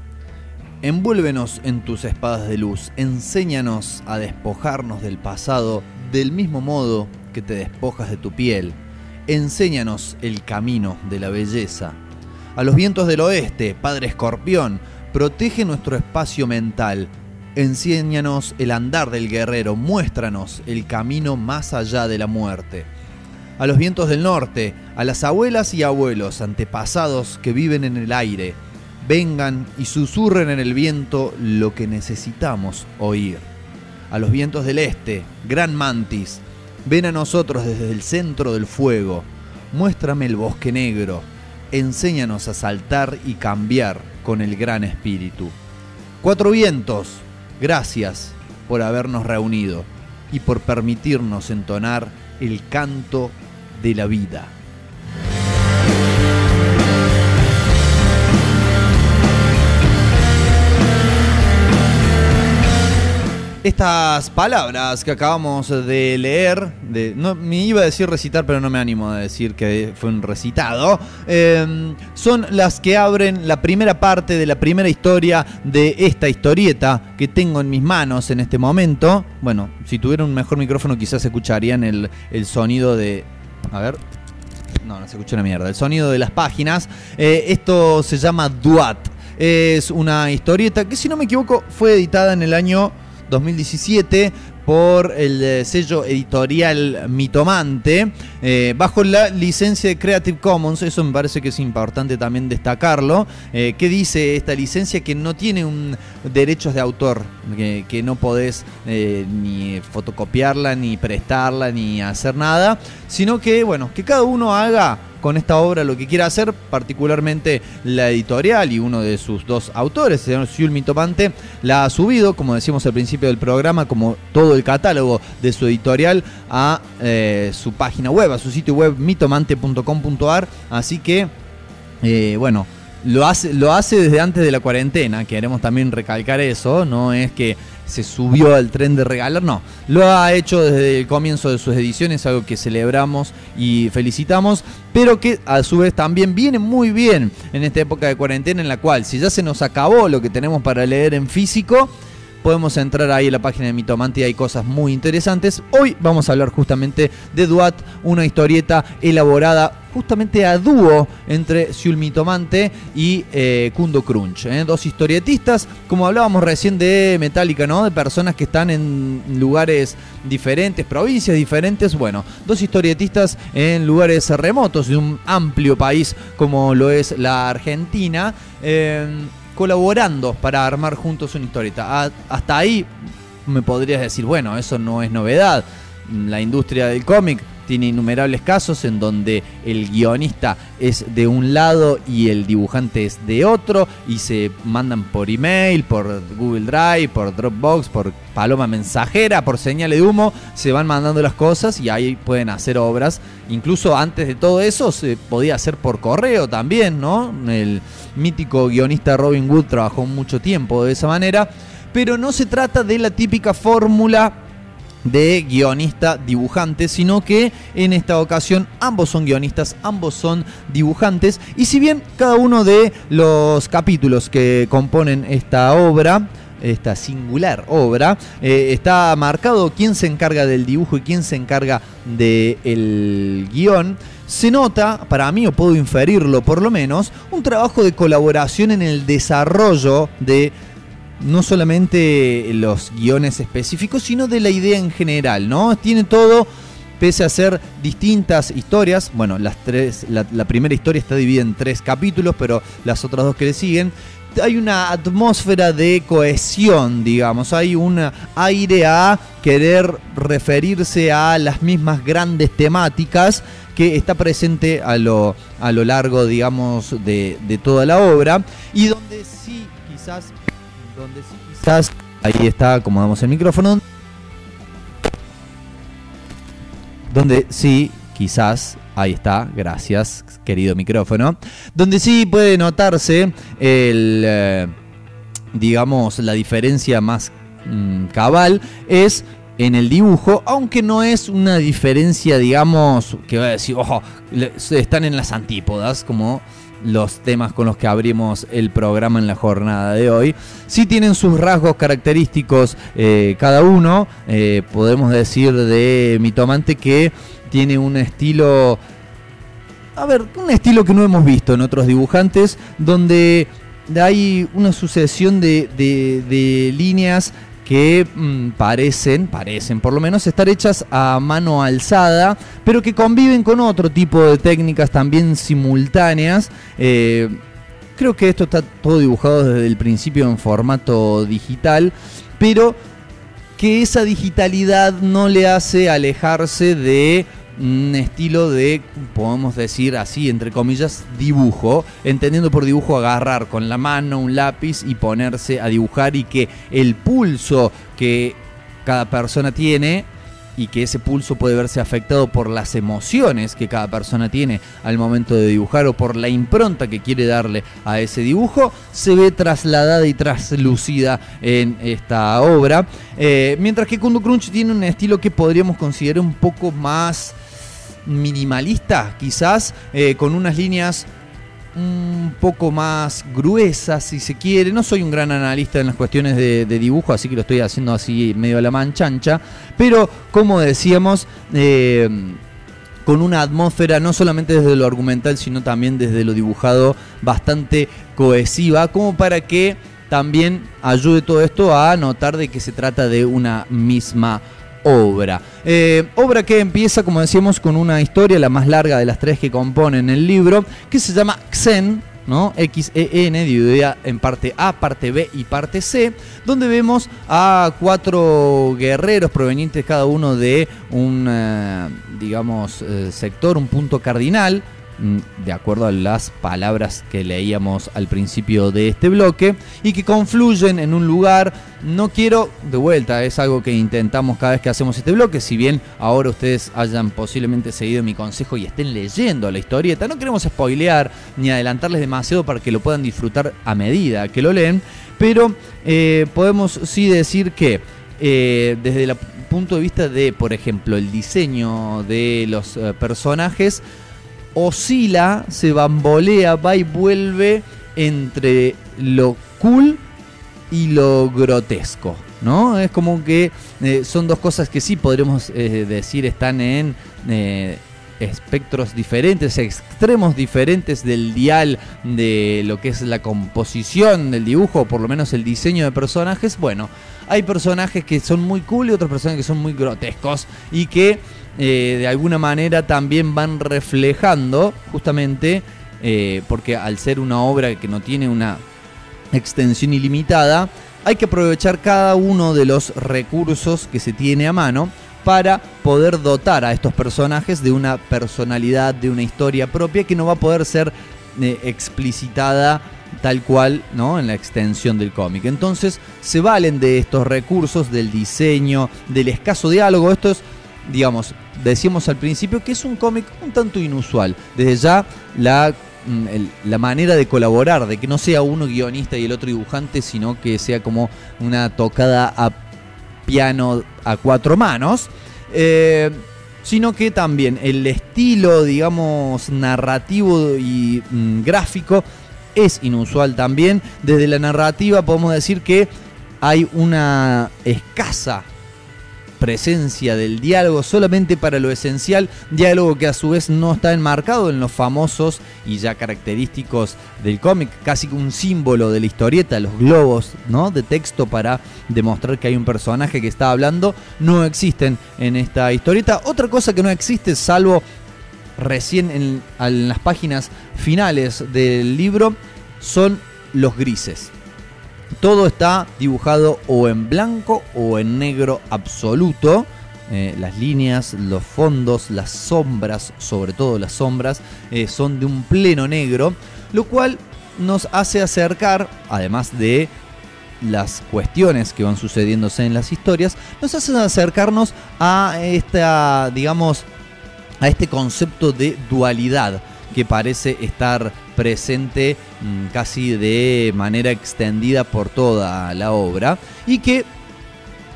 envuélvenos en tus espadas de luz, enséñanos a despojarnos del pasado del mismo modo que te despojas de tu piel, enséñanos el camino de la belleza. A los vientos del oeste, Padre Escorpión, protege nuestro espacio mental, enséñanos el andar del guerrero, muéstranos el camino más allá de la muerte a los vientos del norte, a las abuelas y abuelos antepasados que viven en el aire, vengan y susurren en el viento lo que necesitamos oír. A los vientos del este, gran mantis, ven a nosotros desde el centro del fuego, muéstrame el bosque negro, enséñanos a saltar y cambiar con el gran espíritu. Cuatro vientos, gracias por habernos reunido y por permitirnos entonar el canto de la vida. Estas palabras que acabamos de leer, me iba a decir recitar, pero no me animo a decir que fue un recitado, eh, son las que abren la primera parte de la primera historia de esta historieta que tengo en mis manos en este momento. Bueno, si tuviera un mejor micrófono quizás escucharían el, el sonido de... A ver, no, no se escucha una mierda. El sonido de las páginas. Eh, esto se llama Duat. Es una historieta que, si no me equivoco, fue editada en el año 2017 por el eh, sello editorial Mitomante, eh, bajo la licencia de Creative Commons, eso me parece que es importante también destacarlo, eh, que dice esta licencia que no tiene un derechos de autor, que, no podés eh, ni fotocopiarla, ni prestarla, ni hacer nada, sino que, bueno, que cada uno haga con esta obra lo que quiera hacer, particularmente la editorial y uno de sus dos autores, el señor Siul Mitomante, la ha subido, como decíamos al principio del programa, como todo el catálogo de su editorial a eh, su página web, a su sitio web mitomante.com.ar, así que, eh, bueno, lo hace, lo hace desde antes de la cuarentena, queremos también recalcar eso, no es que se subió al tren de regalar, no, lo ha hecho desde el comienzo de sus ediciones, algo que celebramos y felicitamos, pero que a su vez también viene muy bien en esta época de cuarentena en la cual si ya se nos acabó lo que tenemos para leer en físico, podemos entrar ahí en la página de Mitomante y hay cosas muy interesantes. Hoy vamos a hablar justamente de Duat, una historieta elaborada justamente a dúo entre Siul Mitomante y eh, Kundo Crunch. ¿eh? Dos historietistas, como hablábamos recién de Metallica, ¿no? De personas que están en lugares diferentes, provincias diferentes. Bueno, dos historietistas en lugares remotos de un amplio país como lo es la Argentina. eh, colaborando para armar juntos una historieta. Hasta ahí me podrías decir, bueno, eso no es novedad. La industria del cómic tiene innumerables casos en donde el guionista es de un lado y el dibujante es de otro y se mandan por email, por Google Drive, por Dropbox, por paloma mensajera, por señales de humo, se van mandando las cosas y ahí pueden hacer obras. Incluso antes de todo eso se podía hacer por correo también, ¿no? El mítico guionista Robin Wood trabajó mucho tiempo de esa manera, pero no se trata de la típica fórmula de guionista dibujante, sino que en esta ocasión ambos son guionistas, ambos son dibujantes, y si bien cada uno de los capítulos que componen esta obra, esta singular obra, eh, está marcado quién se encarga del dibujo y quién se encarga del guion, se nota, para mí, o puedo inferirlo por lo menos, un trabajo de colaboración en el desarrollo de no solamente los guiones específicos, sino de la idea en general, ¿no? Tiene todo, pese a ser distintas historias, bueno, las tres, la, primera historia está dividida en tres capítulos, pero las otras dos que le siguen, hay una atmósfera de cohesión, digamos, hay un aire a querer referirse a las mismas grandes temáticas que está presente a lo, a lo largo, digamos, de, de toda la obra y donde sí, quizás, donde sí, quizás, ahí está, acomodamos el micrófono, donde sí, quizás, ahí está, gracias, querido micrófono, donde sí puede notarse el, eh, digamos, la diferencia más mm, cabal es en el dibujo, aunque no es una diferencia, digamos, que va a decir, ojo, están en las antípodas, como los temas con los que abrimos el programa en la jornada de hoy. Sí tienen sus rasgos característicos eh, cada uno. Eh, podemos decir de Mitomante que tiene un estilo a ver, un estilo que no hemos visto en otros dibujantes, donde hay una sucesión de, de- de líneas que mm, parecen, parecen por lo menos estar hechas a mano alzada, pero que conviven con otro tipo de técnicas también simultáneas. Eh, creo que esto está todo dibujado desde el principio en formato digital, pero que esa digitalidad no le hace alejarse de un estilo de, podemos decir así, entre comillas, dibujo, entendiendo por dibujo agarrar con la mano un lápiz y ponerse a dibujar y que el pulso que cada persona tiene y que ese pulso puede verse afectado por las emociones que cada persona tiene al momento de dibujar o por la impronta que quiere darle a ese dibujo, se ve trasladada y traslucida en esta obra. Eh, mientras que Kundu Crunch tiene un estilo que podríamos considerar un poco más minimalista, quizás, eh, con unas líneas un poco más gruesas, si se quiere. No soy un gran analista en las cuestiones de, dibujo, así que lo estoy haciendo así medio a la manchancha. Pero, como decíamos, eh, con una atmósfera no solamente desde lo argumental, sino también desde lo dibujado bastante cohesiva, como para que también ayude todo esto a notar de que se trata de una misma obra. Eh, obra que empieza, como decíamos, con una historia, la más larga de las tres que componen el libro, que se llama Xen, ¿no? X-E-N, dividida en parte A, parte B y parte C, donde vemos a cuatro guerreros provenientes cada uno de un, eh, digamos, eh, sector, un punto cardinal, de acuerdo a las palabras que leíamos al principio de este bloque, y que confluyen en un lugar, no quiero, de vuelta, es algo que intentamos cada vez que hacemos este bloque, si bien ahora ustedes hayan posiblemente seguido mi consejo y estén leyendo la historieta, no queremos spoilear ni adelantarles demasiado para que lo puedan disfrutar a medida que lo leen, pero eh, podemos sí decir que eh, desde el punto de vista de, por ejemplo, el diseño de los eh, personajes, oscila, se bambolea, va y vuelve entre lo cool y lo grotesco, ¿no? Es como que eh, son dos cosas que sí podríamos eh, decir están en eh, espectros diferentes, extremos diferentes del dial de lo que es la composición del dibujo, o por lo menos el diseño de personajes. Bueno, hay personajes que son muy cool y otros personajes que son muy grotescos y que eh, de alguna manera también van reflejando justamente eh, porque al ser una obra que no tiene una extensión ilimitada, hay que aprovechar cada uno de los recursos que se tiene a mano para poder dotar a estos personajes de una personalidad, de una historia propia que no va a poder ser eh, explicitada tal cual ¿no? en la extensión del cómic. Entonces se valen de estos recursos, del diseño, del escaso diálogo. Esto es, digamos, decíamos al principio que es un cómic un tanto inusual. Desde ya la mm, la manera de colaborar, de que no sea uno guionista y el otro dibujante, sino que sea como una tocada a piano a cuatro manos, eh, sino que también el estilo, digamos, narrativo y mm, gráfico es inusual también. Desde la narrativa podemos decir que hay una escasa presencia del diálogo solamente para lo esencial, diálogo que a su vez no está enmarcado en los famosos y ya característicos del cómic, casi un símbolo de la historieta, los globos ¿no? de texto para demostrar que hay un personaje que está hablando, no existen en esta historieta. Otra cosa que no existe, salvo recién en las páginas finales del libro, son los grises. Todo está dibujado o en blanco o en negro absoluto, eh, las líneas, los fondos, las sombras, sobre todo las sombras, eh, son de un pleno negro, lo cual nos hace acercar, además de las cuestiones que van sucediéndose en las historias, nos hacen acercarnos a esta, digamos, a este concepto de dualidad que parece estar presente casi de manera extendida por toda la obra y que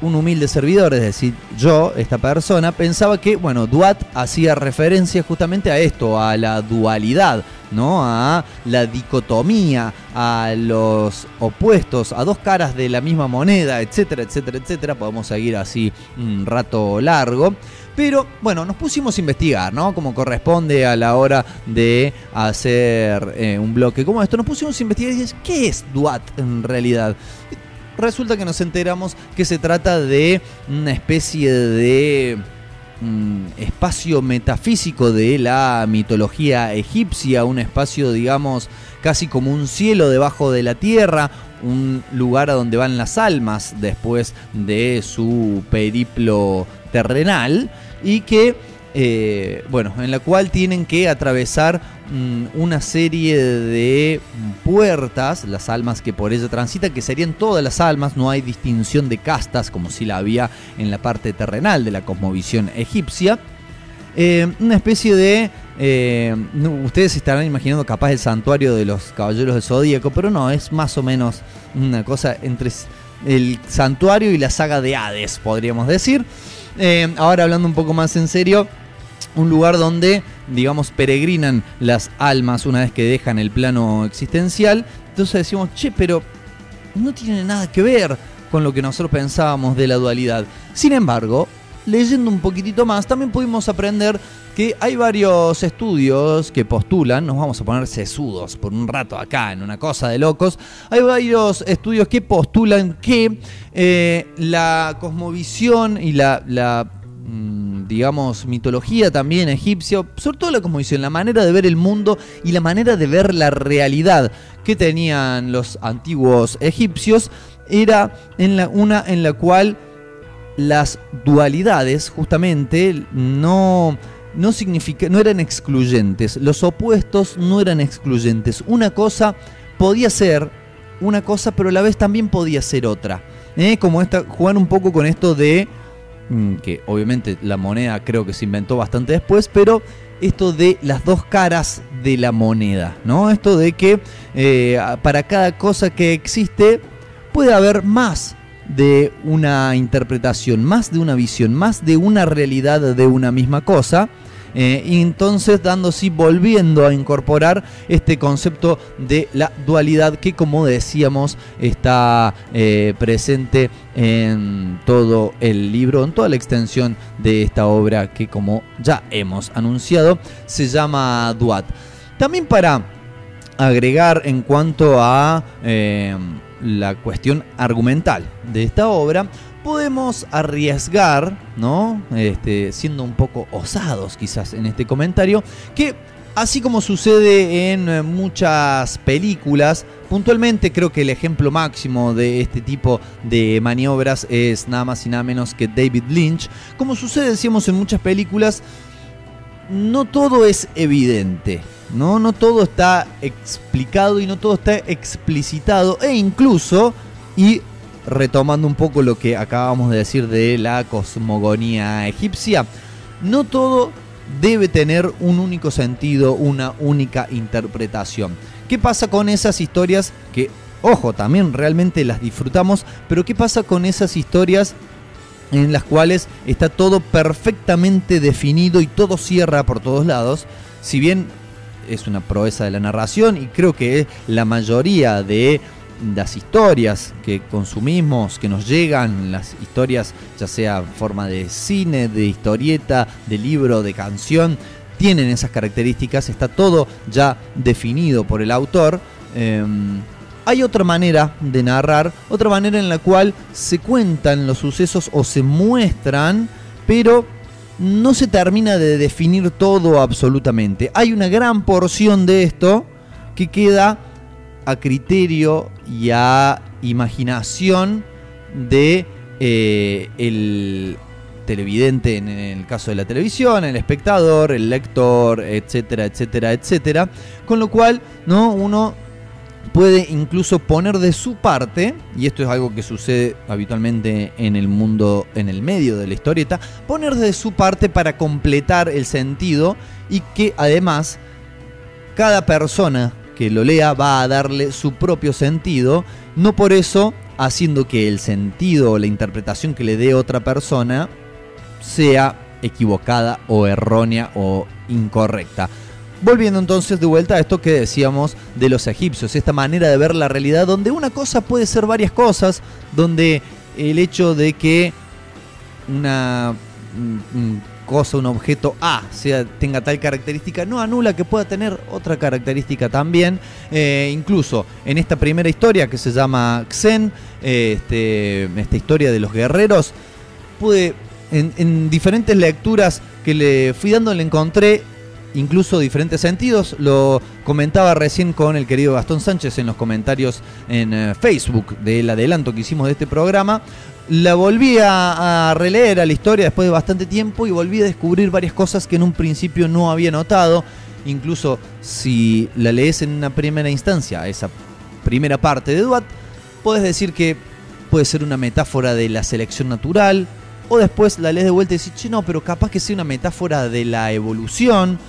un humilde servidor, es decir, yo, esta persona, pensaba que, bueno, Duat hacía referencia justamente a esto, a la dualidad, ¿no? A la dicotomía, a los opuestos, a dos caras de la misma moneda, etcétera, etcétera, etcétera. Podemos seguir así un rato largo. Pero bueno, nos pusimos a investigar, ¿no? Como corresponde a la hora de hacer eh, un bloque como esto. Nos pusimos a investigar y dices, ¿qué es Duat en realidad? resulta que nos enteramos que se trata de una especie de mm, espacio metafísico de la mitología egipcia, un espacio, digamos, casi como un cielo debajo de la tierra, un lugar a donde van las almas después de su periplo terrenal y que eh, bueno, en la cual tienen que atravesar mm, una serie de puertas, las almas que por ella transitan, que serían todas las almas, no hay distinción de castas como si la había en la parte terrenal de la cosmovisión egipcia. Eh, una especie de. eh, ustedes estarán imaginando capaz el santuario de los caballeros del zodíaco, pero no, es más o menos una cosa entre el santuario y la saga de Hades, podríamos decir. Eh, ahora hablando un poco más en serio, un lugar donde, digamos, peregrinan las almas una vez que dejan el plano existencial. Entonces decimos, che, pero no tiene nada que ver con lo que nosotros pensábamos de la dualidad. Sin embargo, leyendo un poquitito más, también pudimos aprender que hay varios estudios que postulan, nos vamos a poner sesudos por un rato acá en una cosa de locos, hay varios estudios que postulan que eh, la cosmovisión y la, la, mm, digamos, mitología también egipcia, sobre todo la cosmovisión, la manera de ver el mundo y la manera de ver la realidad que tenían los antiguos egipcios, era en la, una en la cual las dualidades justamente no, no, no eran excluyentes, los opuestos no eran excluyentes. Una cosa podía ser una cosa, pero a la vez también podía ser otra. ¿eh? Como esta, jugar un poco con esto de mm, que obviamente la moneda creo que se inventó bastante después, pero esto de las dos caras de la moneda, ¿no? Esto de que eh, para cada cosa que existe puede haber más de una interpretación, más de una visión, más de una realidad de una misma cosa. eh, y entonces dando sí, volviendo a incorporar este concepto de la dualidad que como decíamos está eh, presente en todo el libro, en toda la extensión de esta obra que como ya hemos anunciado se llama Duat. También para agregar en cuanto a eh, la cuestión argumental de esta obra, podemos arriesgar, ¿no? Este, siendo un poco osados quizás en este comentario, que así como sucede en eh, muchas películas, puntualmente creo que el ejemplo máximo de este tipo de maniobras es nada más y nada menos que David Lynch, como sucede decíamos en muchas películas, no todo es evidente, ¿no? No todo está explicado y no todo está explicitado. E incluso, y retomando un poco lo que acabamos de decir de la cosmogonía egipcia, no todo debe tener un único sentido, una única interpretación. ¿Qué pasa con esas historias que, ojo, también realmente las disfrutamos, pero qué pasa con esas historias en las cuales está todo perfectamente definido y todo cierra por todos lados. Si bien es una proeza de la narración y creo que la mayoría de las historias que consumimos, que nos llegan, las historias ya sea en forma de cine, de historieta, de libro, de canción, tienen esas características, está todo ya definido por el autor. Eh, hay otra manera de narrar, otra manera en la cual se cuentan los sucesos o se muestran, pero no se termina de definir todo absolutamente. Hay una gran porción de esto que queda a criterio y a imaginación de eh, el televidente en el caso de la televisión, el espectador, el lector, etcétera, etcétera, etcétera. Con lo cual, ¿no? Uno puede incluso poner de su parte, y esto es algo que sucede habitualmente en el mundo, en el medio de la historieta, poner de su parte para completar el sentido y que además cada persona que lo lea va a darle su propio sentido, no por eso haciendo que el sentido o la interpretación que le dé otra persona sea equivocada o errónea o incorrecta. Volviendo entonces de vuelta a esto que decíamos de los egipcios, esta manera de ver la realidad donde una cosa puede ser varias cosas, donde el hecho de que una cosa, un objeto A sea, tenga tal característica, no anula que pueda tener otra característica también. Eh, incluso en esta primera historia que se llama Xen, eh, este, esta historia de los guerreros, pude, en diferentes lecturas que le fui dando, le encontré incluso diferentes sentidos. Lo comentaba recién con el querido Gastón Sánchez en los comentarios en eh, Facebook del adelanto que hicimos de este programa. La volví a, releer a la historia después de bastante tiempo y volví a descubrir varias cosas que en un principio no había notado. Incluso si la lees en una primera instancia, esa primera parte de Duat, puedes decir que puede ser una metáfora de la selección natural, o después la lees de vuelta y decís, che, no, pero capaz que sea una metáfora de la evolución,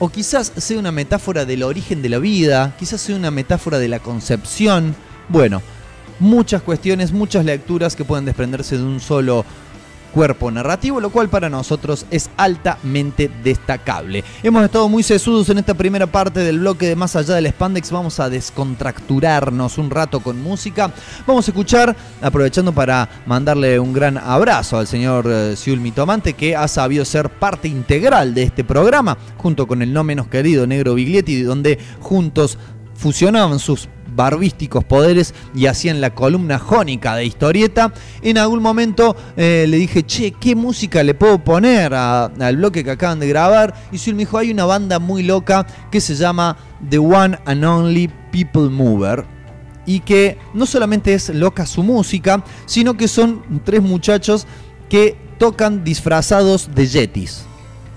o quizás sea una metáfora del origen de la vida, quizás sea una metáfora de la concepción. Bueno, muchas cuestiones, muchas lecturas que pueden desprenderse de un solo cuerpo narrativo, lo cual para nosotros es altamente destacable. Hemos estado muy sesudos en esta primera parte del bloque de Más allá del Spandex, vamos a descontracturarnos un rato con música. Vamos a escuchar, aprovechando para mandarle un gran abrazo al señor eh, Siul Mitomante, que ha sabido ser parte integral de este programa, junto con el no menos querido Negro Biglietti, donde juntos fusionaban sus barbísticos poderes y hacían la columna jónica de historieta. En algún momento eh, le dije, che, ¿qué música le puedo poner al bloque que acaban de grabar? Y Sul me dijo, hay una banda muy loca que se llama The One and Only People Mover. Y que no solamente es loca su música, sino que son tres muchachos que tocan disfrazados de yetis.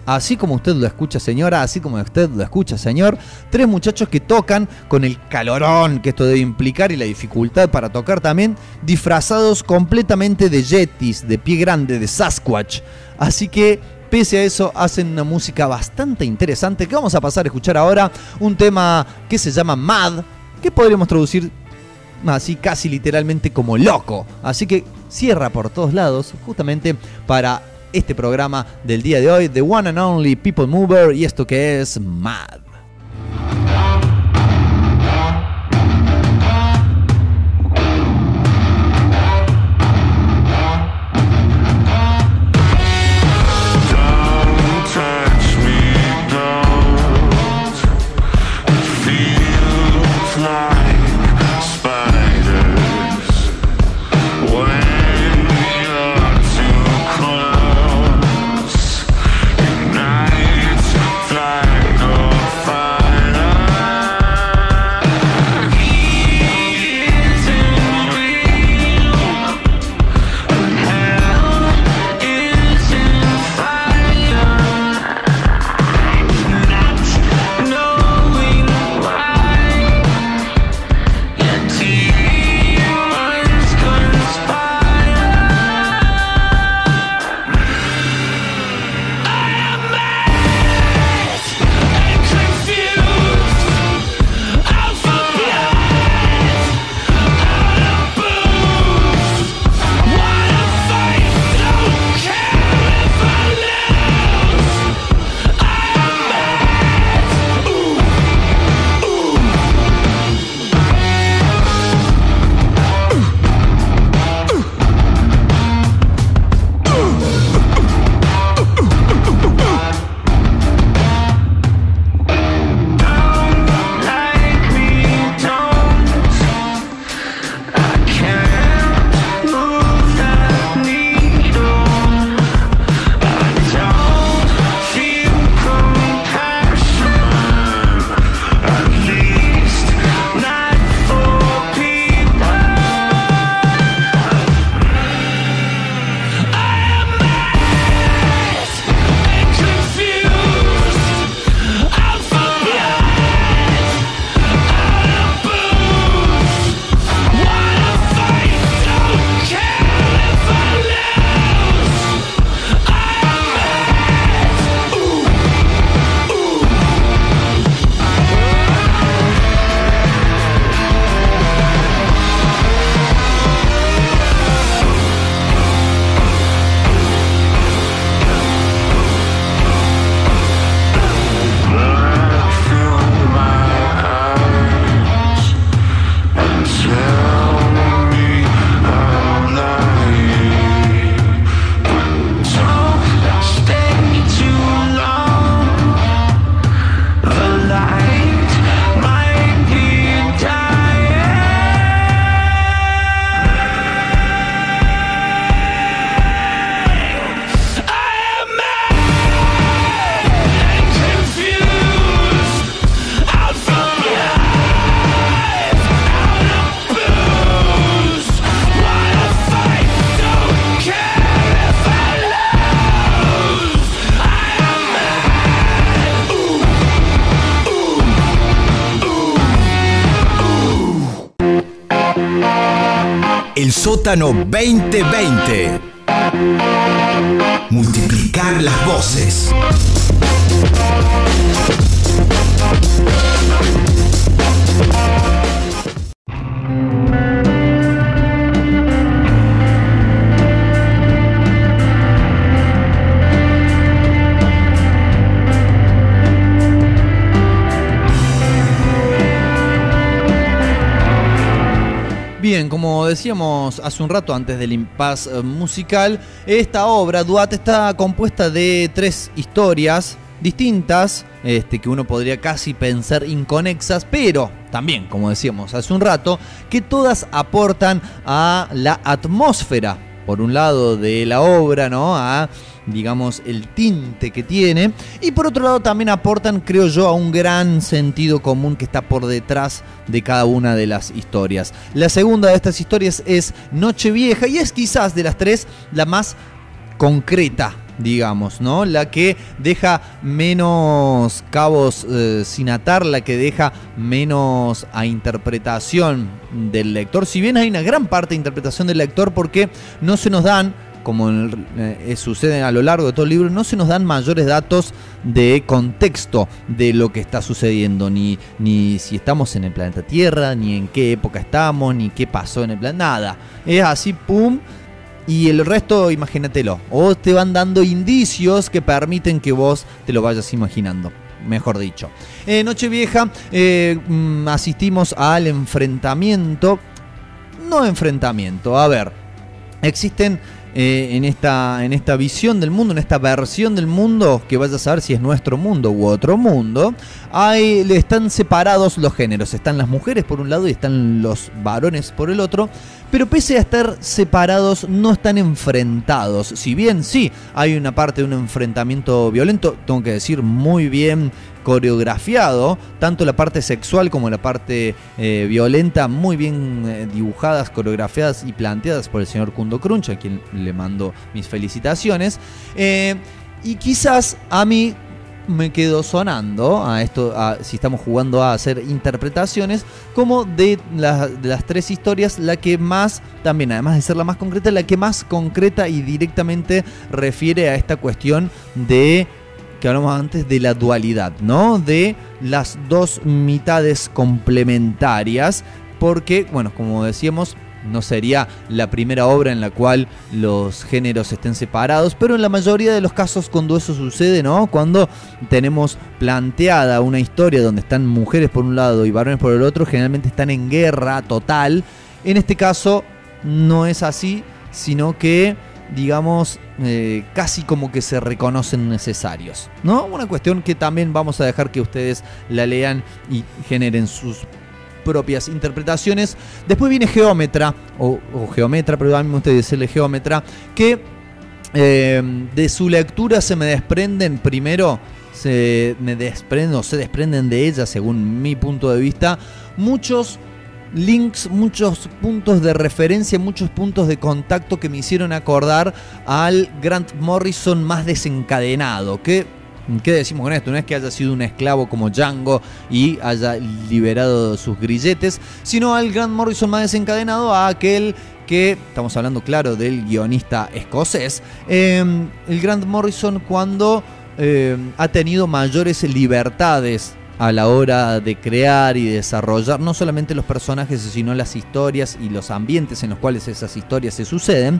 Así como usted lo escucha señora, así como usted lo escucha señor, tres muchachos que tocan con el calorón que esto debe implicar y la dificultad para tocar también, disfrazados completamente de yetis, de pie grande, de Sasquatch. Así que pese a eso hacen una música bastante interesante que vamos a pasar a escuchar ahora, un tema que se llama Mad, que podríamos traducir así casi literalmente como loco. Así que cierra por todos lados, justamente para este programa del día de hoy, The One and Only People Mover, y esto que es Mad. Sótano 2020. Hace un rato antes del impasse eh, musical, esta obra, Duat, está compuesta de tres historias distintas, este, que uno podría casi pensar inconexas, pero también, como decíamos hace un rato, que todas aportan a la atmósfera, por un lado, de la obra, ¿no? A digamos, el tinte que tiene. Y por otro lado también aportan, creo yo, a un gran sentido común que está por detrás de cada una de las historias. La segunda de estas historias es Nochevieja y es quizás de las tres la más concreta. Digamos, ¿no? La que deja menos cabos eh, sin atar, la que deja menos a interpretación del lector. Si bien hay una gran parte de interpretación del lector, porque no se nos dan como eh, sucede a lo largo de todo el libro, no se nos dan mayores datos de contexto de lo que está sucediendo, ni, ni si estamos en el planeta Tierra, ni en qué época estamos, ni qué pasó en el planeta, nada. Es así, pum, y el resto imagínatelo. O te van dando indicios que permiten que vos te lo vayas imaginando. Mejor dicho. En Nochevieja eh, mm, asistimos al enfrentamiento. No enfrentamiento, a ver. Existen eh, en, esta, en esta visión del mundo, en esta versión del mundo, que vaya a saber si es nuestro mundo u otro mundo, hay, están separados los géneros. Están las mujeres por un lado y están los varones por el otro. Pero pese a estar separados, no están enfrentados. Si bien sí, hay una parte de un enfrentamiento violento, tengo que decir muy bien coreografiado, tanto la parte sexual como la parte eh, violenta, muy bien eh, dibujadas, coreografiadas y planteadas por el señor Kundo Crunch, a quien le mando mis felicitaciones. Eh, y quizás a mí me quedó sonando a esto, a- si estamos jugando a hacer interpretaciones, como de, de las tres historias, la que más, también además de ser la más concreta, la que más concreta y directamente refiere a esta cuestión de que hablamos antes de la dualidad, ¿no? De las dos mitades complementarias, porque, bueno, como decíamos, no sería la primera obra en la cual los géneros estén separados, pero en la mayoría de los casos cuando eso sucede, ¿no? Cuando tenemos planteada una historia donde están mujeres por un lado y varones por el otro, generalmente están en guerra total. En este caso no es así, sino que digamos, eh, casi como que se reconocen necesarios, ¿no? Una cuestión que también vamos a dejar que ustedes la lean y generen sus propias interpretaciones. Después viene Geómetra, o, o Geometra, pero a mí me gusta decirle Geómetra, que eh, de su lectura se me desprenden primero, se me desprenden o se desprenden de ella, según mi punto de vista, muchos links, muchos puntos de referencia, muchos puntos de contacto que me hicieron acordar al Grant Morrison más desencadenado, que ¿Qué decimos con esto? No es que haya sido un esclavo como Django y haya liberado sus grilletes, sino al Grant Morrison más desencadenado, a aquel que, estamos hablando claro del guionista escocés, eh, el Grant Morrison cuando eh, ha tenido mayores libertades a la hora de crear y desarrollar no solamente los personajes, sino las historias y los ambientes en los cuales esas historias se suceden.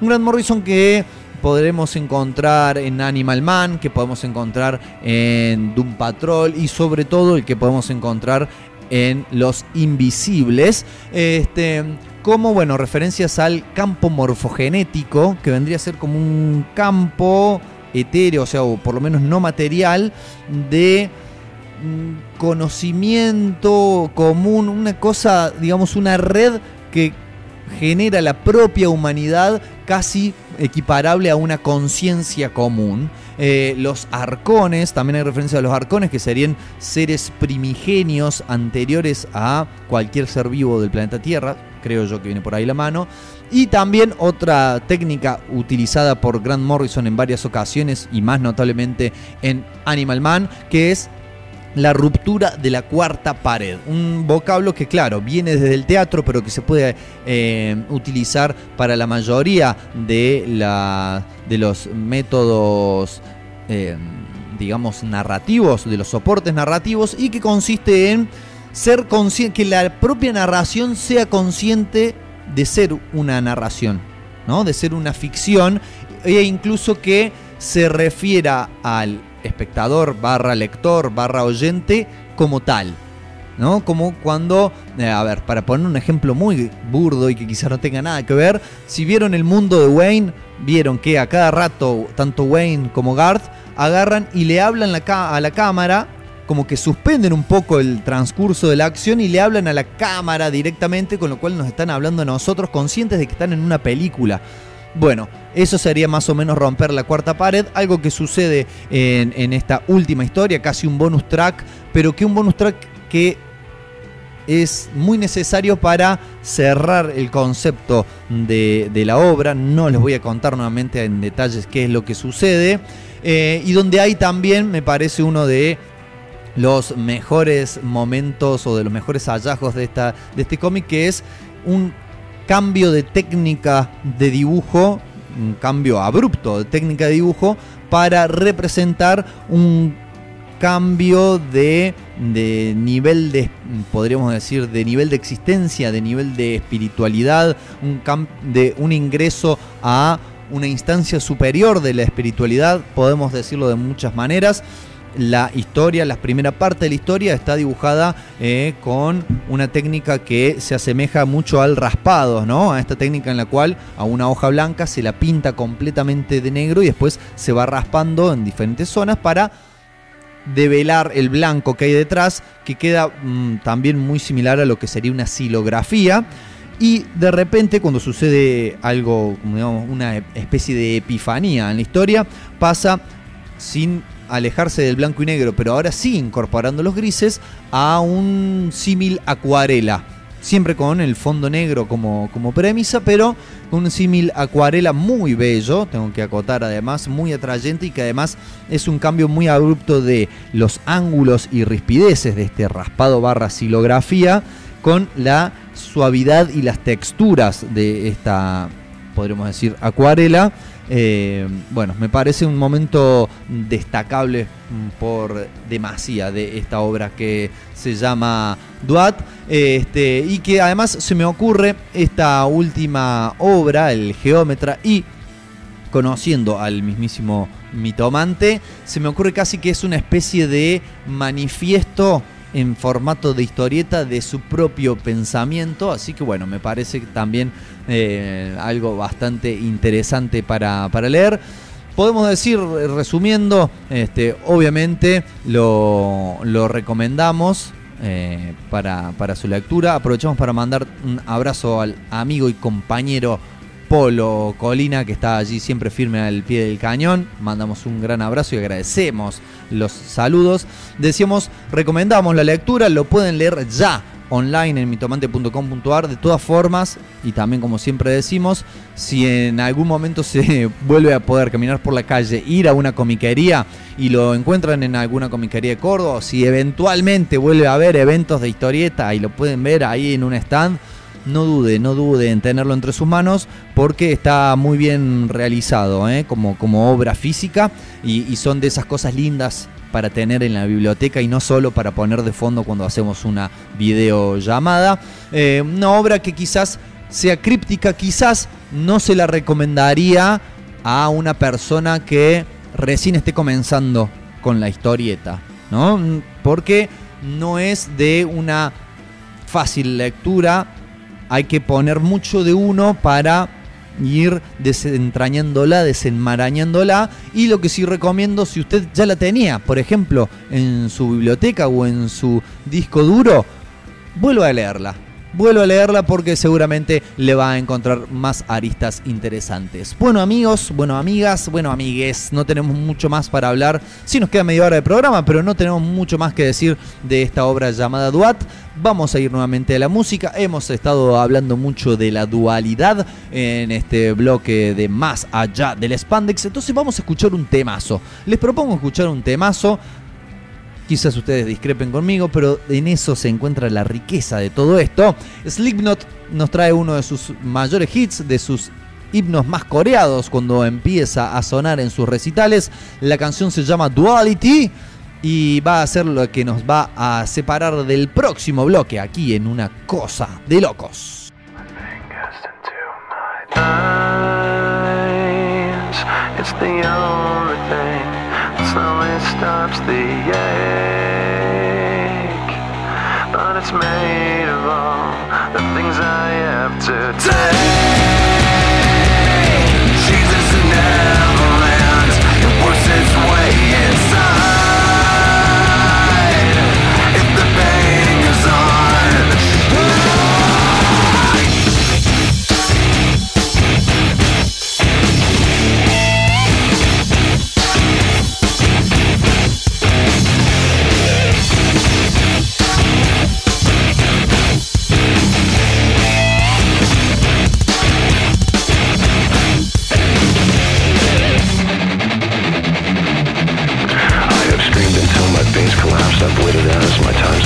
Un Grant Morrison que podremos encontrar en Animal Man, que podemos encontrar en Doom Patrol y sobre todo el que podemos encontrar en Los Invisibles. Este, como, bueno, referencias al campo morfogenético, que vendría a ser como un campo etéreo, o sea, o por lo menos no material, de mm, conocimiento común, una cosa, digamos, una red que genera la propia humanidad casi equiparable a una conciencia común. Eh, los arcones, también hay referencia a los arcones, que serían seres primigenios anteriores a cualquier ser vivo del planeta Tierra, creo yo que viene por ahí la mano. Y también otra técnica utilizada por Grant Morrison en varias ocasiones y más notablemente en Animal Man, que es la ruptura de la cuarta pared. Un vocablo que, claro, viene desde el teatro, pero que se puede eh, utilizar para la mayoría de, los métodos, eh, digamos, narrativos, de los soportes narrativos, y que consiste en ser consciente, que la propia narración sea consciente de ser una narración, ¿no? De ser una ficción, e incluso que se refiera al espectador barra lector barra oyente como tal. ¿No? Como cuando, eh, a ver, para poner un ejemplo muy burdo y que quizás no tenga nada que ver, si vieron el mundo de Wayne, vieron que a cada rato tanto Wayne como Garth agarran y le hablan la a la cámara, como que suspenden un poco el transcurso de la acción y le hablan a la cámara directamente, con lo cual nos están hablando a nosotros conscientes de que están en una película. Bueno, eso sería más o menos romper la cuarta pared, algo que sucede en, esta última historia, casi un bonus track, pero que un bonus track que es muy necesario para cerrar el concepto de, de la obra. No les voy a contar nuevamente en detalles qué es lo que sucede. eh, y donde hay también, me parece, uno de los mejores momentos o de los mejores hallazgos de, esta, de este cómic, que es un cambio de técnica de dibujo, un cambio abrupto de técnica de dibujo para representar un cambio de, de nivel de, podríamos decir, de nivel de existencia, de nivel de espiritualidad, un de un ingreso a una instancia superior de la espiritualidad, podemos decirlo de muchas maneras. La historia, la primera parte de la historia está dibujada eh, con una técnica que se asemeja mucho al raspado, ¿no? A esta técnica en la cual a una hoja blanca se la pinta completamente de negro y después se va raspando en diferentes zonas para develar el blanco que hay detrás, que queda mm, también muy similar a lo que sería una silografía. Y de repente, cuando sucede algo, digamos, una especie de epifanía en la historia, pasa sin alejarse del blanco y negro, pero ahora sí incorporando los grises, a un símil acuarela. Siempre con el fondo negro como, como premisa, pero con un símil acuarela muy bello, tengo que acotar además, muy atrayente y que además es un cambio muy abrupto de los ángulos y rispideces de este raspado barra silografía con la suavidad y las texturas de esta, podríamos decir, acuarela. Eh, bueno, me parece un momento destacable por demasía de esta obra que se llama Duat. Este, y que además se me ocurre esta última obra, el Geómetra, y conociendo al mismísimo mitomante, se me ocurre casi que es una especie de manifiesto en formato de historieta de su propio pensamiento, así que bueno, me parece también eh, algo bastante interesante para, para leer. Podemos decir, eh, resumiendo, este, obviamente lo, lo recomendamos eh, para, para su lectura. Aprovechamos para mandar un abrazo al amigo y compañero Polo Colina, que está allí siempre firme al pie del cañón. Mandamos un gran abrazo y agradecemos los saludos. Decíamos, recomendamos la lectura, lo pueden leer ya online en mitomante.com.ar. De todas formas, y también como siempre decimos, si en algún momento se [LAUGHS] vuelve a poder caminar por la calle, ir a una comiquería y lo encuentran en alguna comiquería de Córdoba, si eventualmente vuelve a haber eventos de historieta y lo pueden ver ahí en un stand, no dude, no dude en tenerlo entre sus manos porque está muy bien realizado ¿eh? como, como obra física y, son de esas cosas lindas para tener en la biblioteca y no solo para poner de fondo cuando hacemos una videollamada. Eh, una obra que quizás sea críptica, quizás no se la recomendaría a una persona que recién esté comenzando con la historieta, ¿no? Porque no es de una fácil lectura, hay que poner mucho de uno para ir desentrañándola, desenmarañándola. Y lo que sí recomiendo, si usted ya la tenía, por ejemplo, en su biblioteca o en su disco duro, vuelva a leerla. Vuelva a leerla porque seguramente le va a encontrar más aristas interesantes. Bueno amigos, bueno amigas, bueno amigues, no tenemos mucho más para hablar. Sí nos queda media hora de programa, pero no tenemos mucho más que decir de esta obra llamada Duat. Vamos a ir nuevamente a la música. Hemos estado hablando mucho de la dualidad en este bloque de Más Allá del Spandex. Entonces vamos a escuchar un temazo. Les propongo escuchar un temazo Quizás ustedes discrepen conmigo, pero en eso se encuentra la riqueza de todo esto. Slipknot nos trae uno de sus mayores hits, de sus himnos más coreados cuando empieza a sonar en sus recitales. La canción se llama Duality y va a ser lo que nos va a separar del próximo bloque aquí en una cosa de locos. Slowly stops the ache. But it's made of all the things I have to take.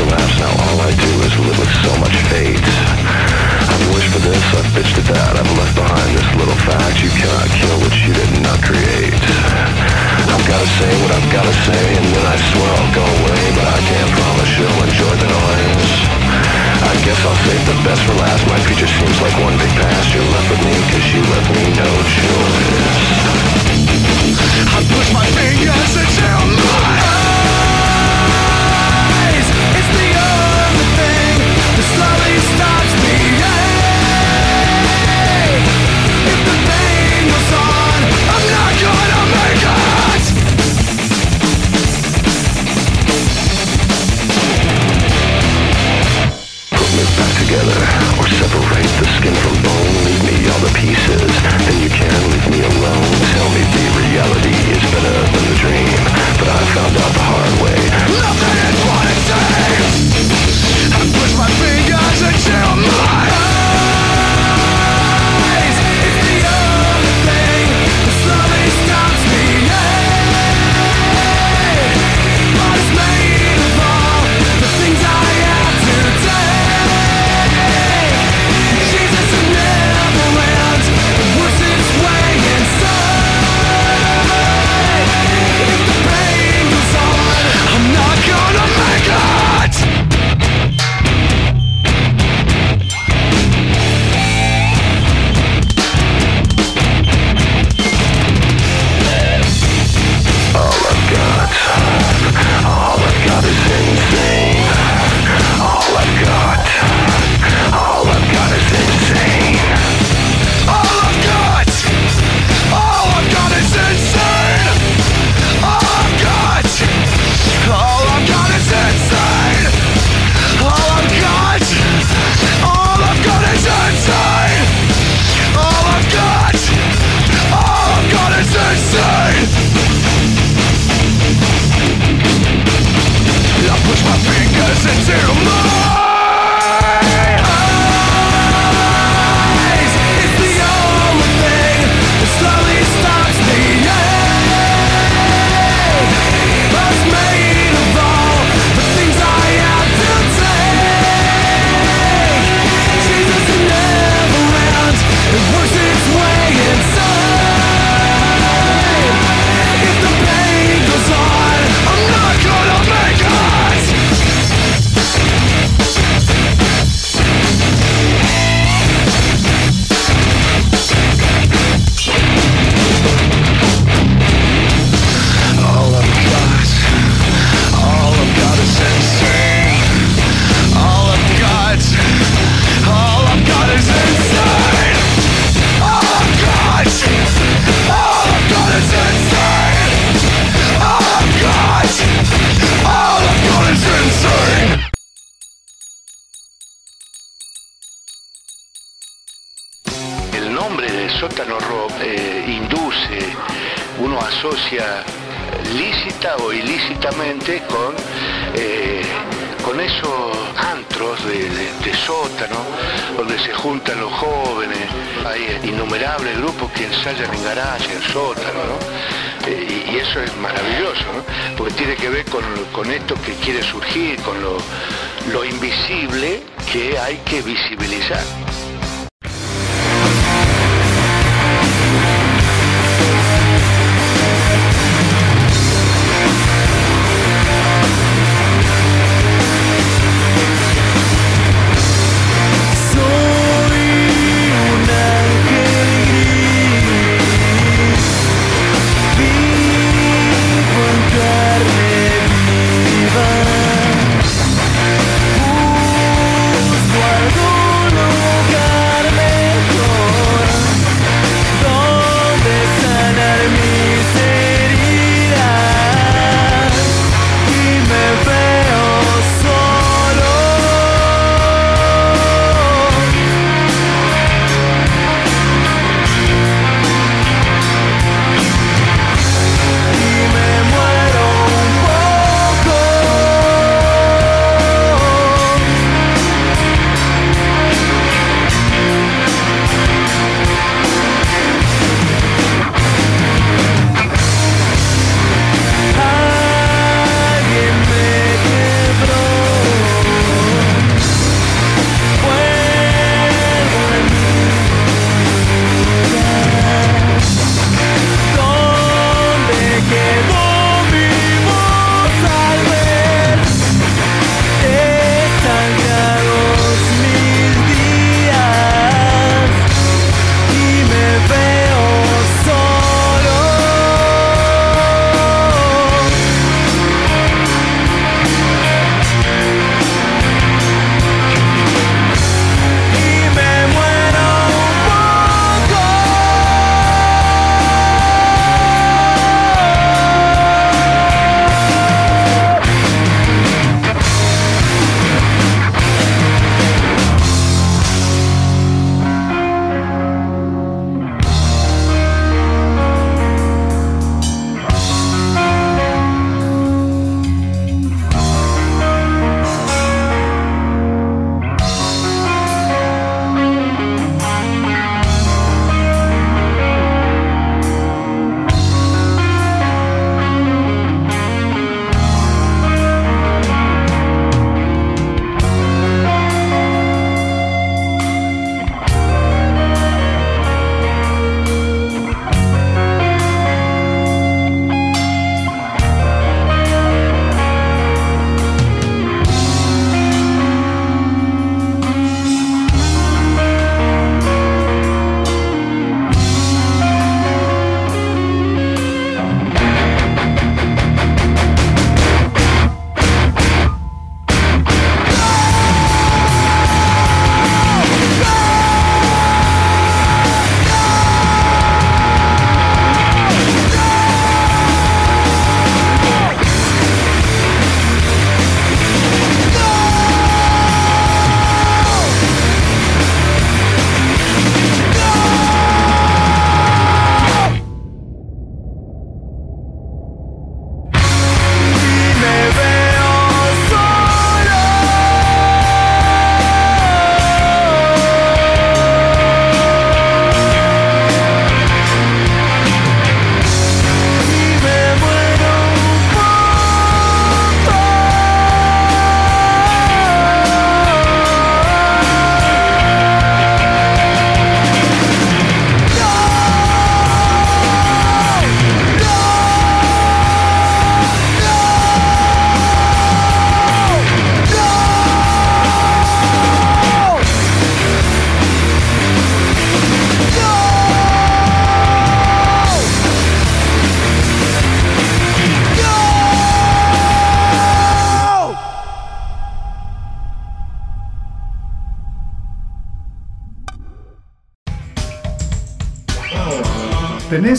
Elapsed. Now all I do is live with so much fate. I've wished for this, I've bitched at that. I've left behind this little fact. You cannot kill what you did not create. I've gotta say what I've gotta say, and then I swear I'll go away. But I can't promise you'll enjoy the noise. I guess I'll save the best for last. My future seems like one big past. You're left with me, cause you left me no choice. I push my fingers into my together, or separate the skin from bone. Leave me all the pieces, then you can leave me alone. Tell me the reality is better than the dream, but I found out the hard way. Nothing is what it seems. I push my fingers into my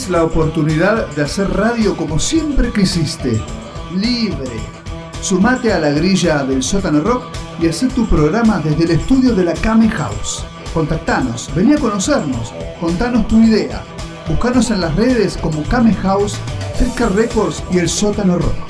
La oportunidad de hacer radio como siempre quisiste, libre. Sumate a la grilla del sótano rock y haz tu programa desde el estudio de la Kame House. Contactanos, vení a conocernos, contanos tu idea. Buscanos en las redes como Kame House, Cerca Records y el sótano rock.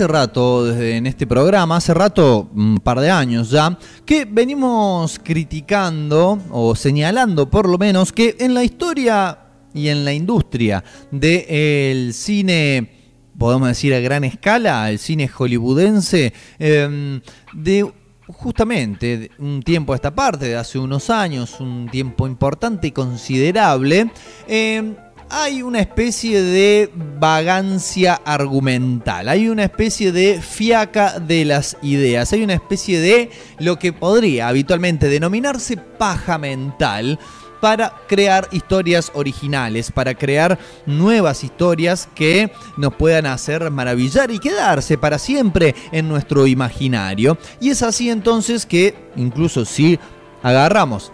Hace rato, desde en este programa, hace rato, un par de años ya, que venimos criticando o señalando por lo menos que en la historia y en la industria del cine, podemos decir a gran escala, el cine hollywoodense, eh, de justamente de un tiempo a esta parte, de hace unos años, un tiempo importante y considerable, eh, hay una especie de vagancia argumental, hay una especie de fiaca de las ideas, hay una especie de lo que podría habitualmente denominarse paja mental para crear historias originales, para crear nuevas historias que nos puedan hacer maravillar y quedarse para siempre en nuestro imaginario. Y es así entonces que, incluso si agarramos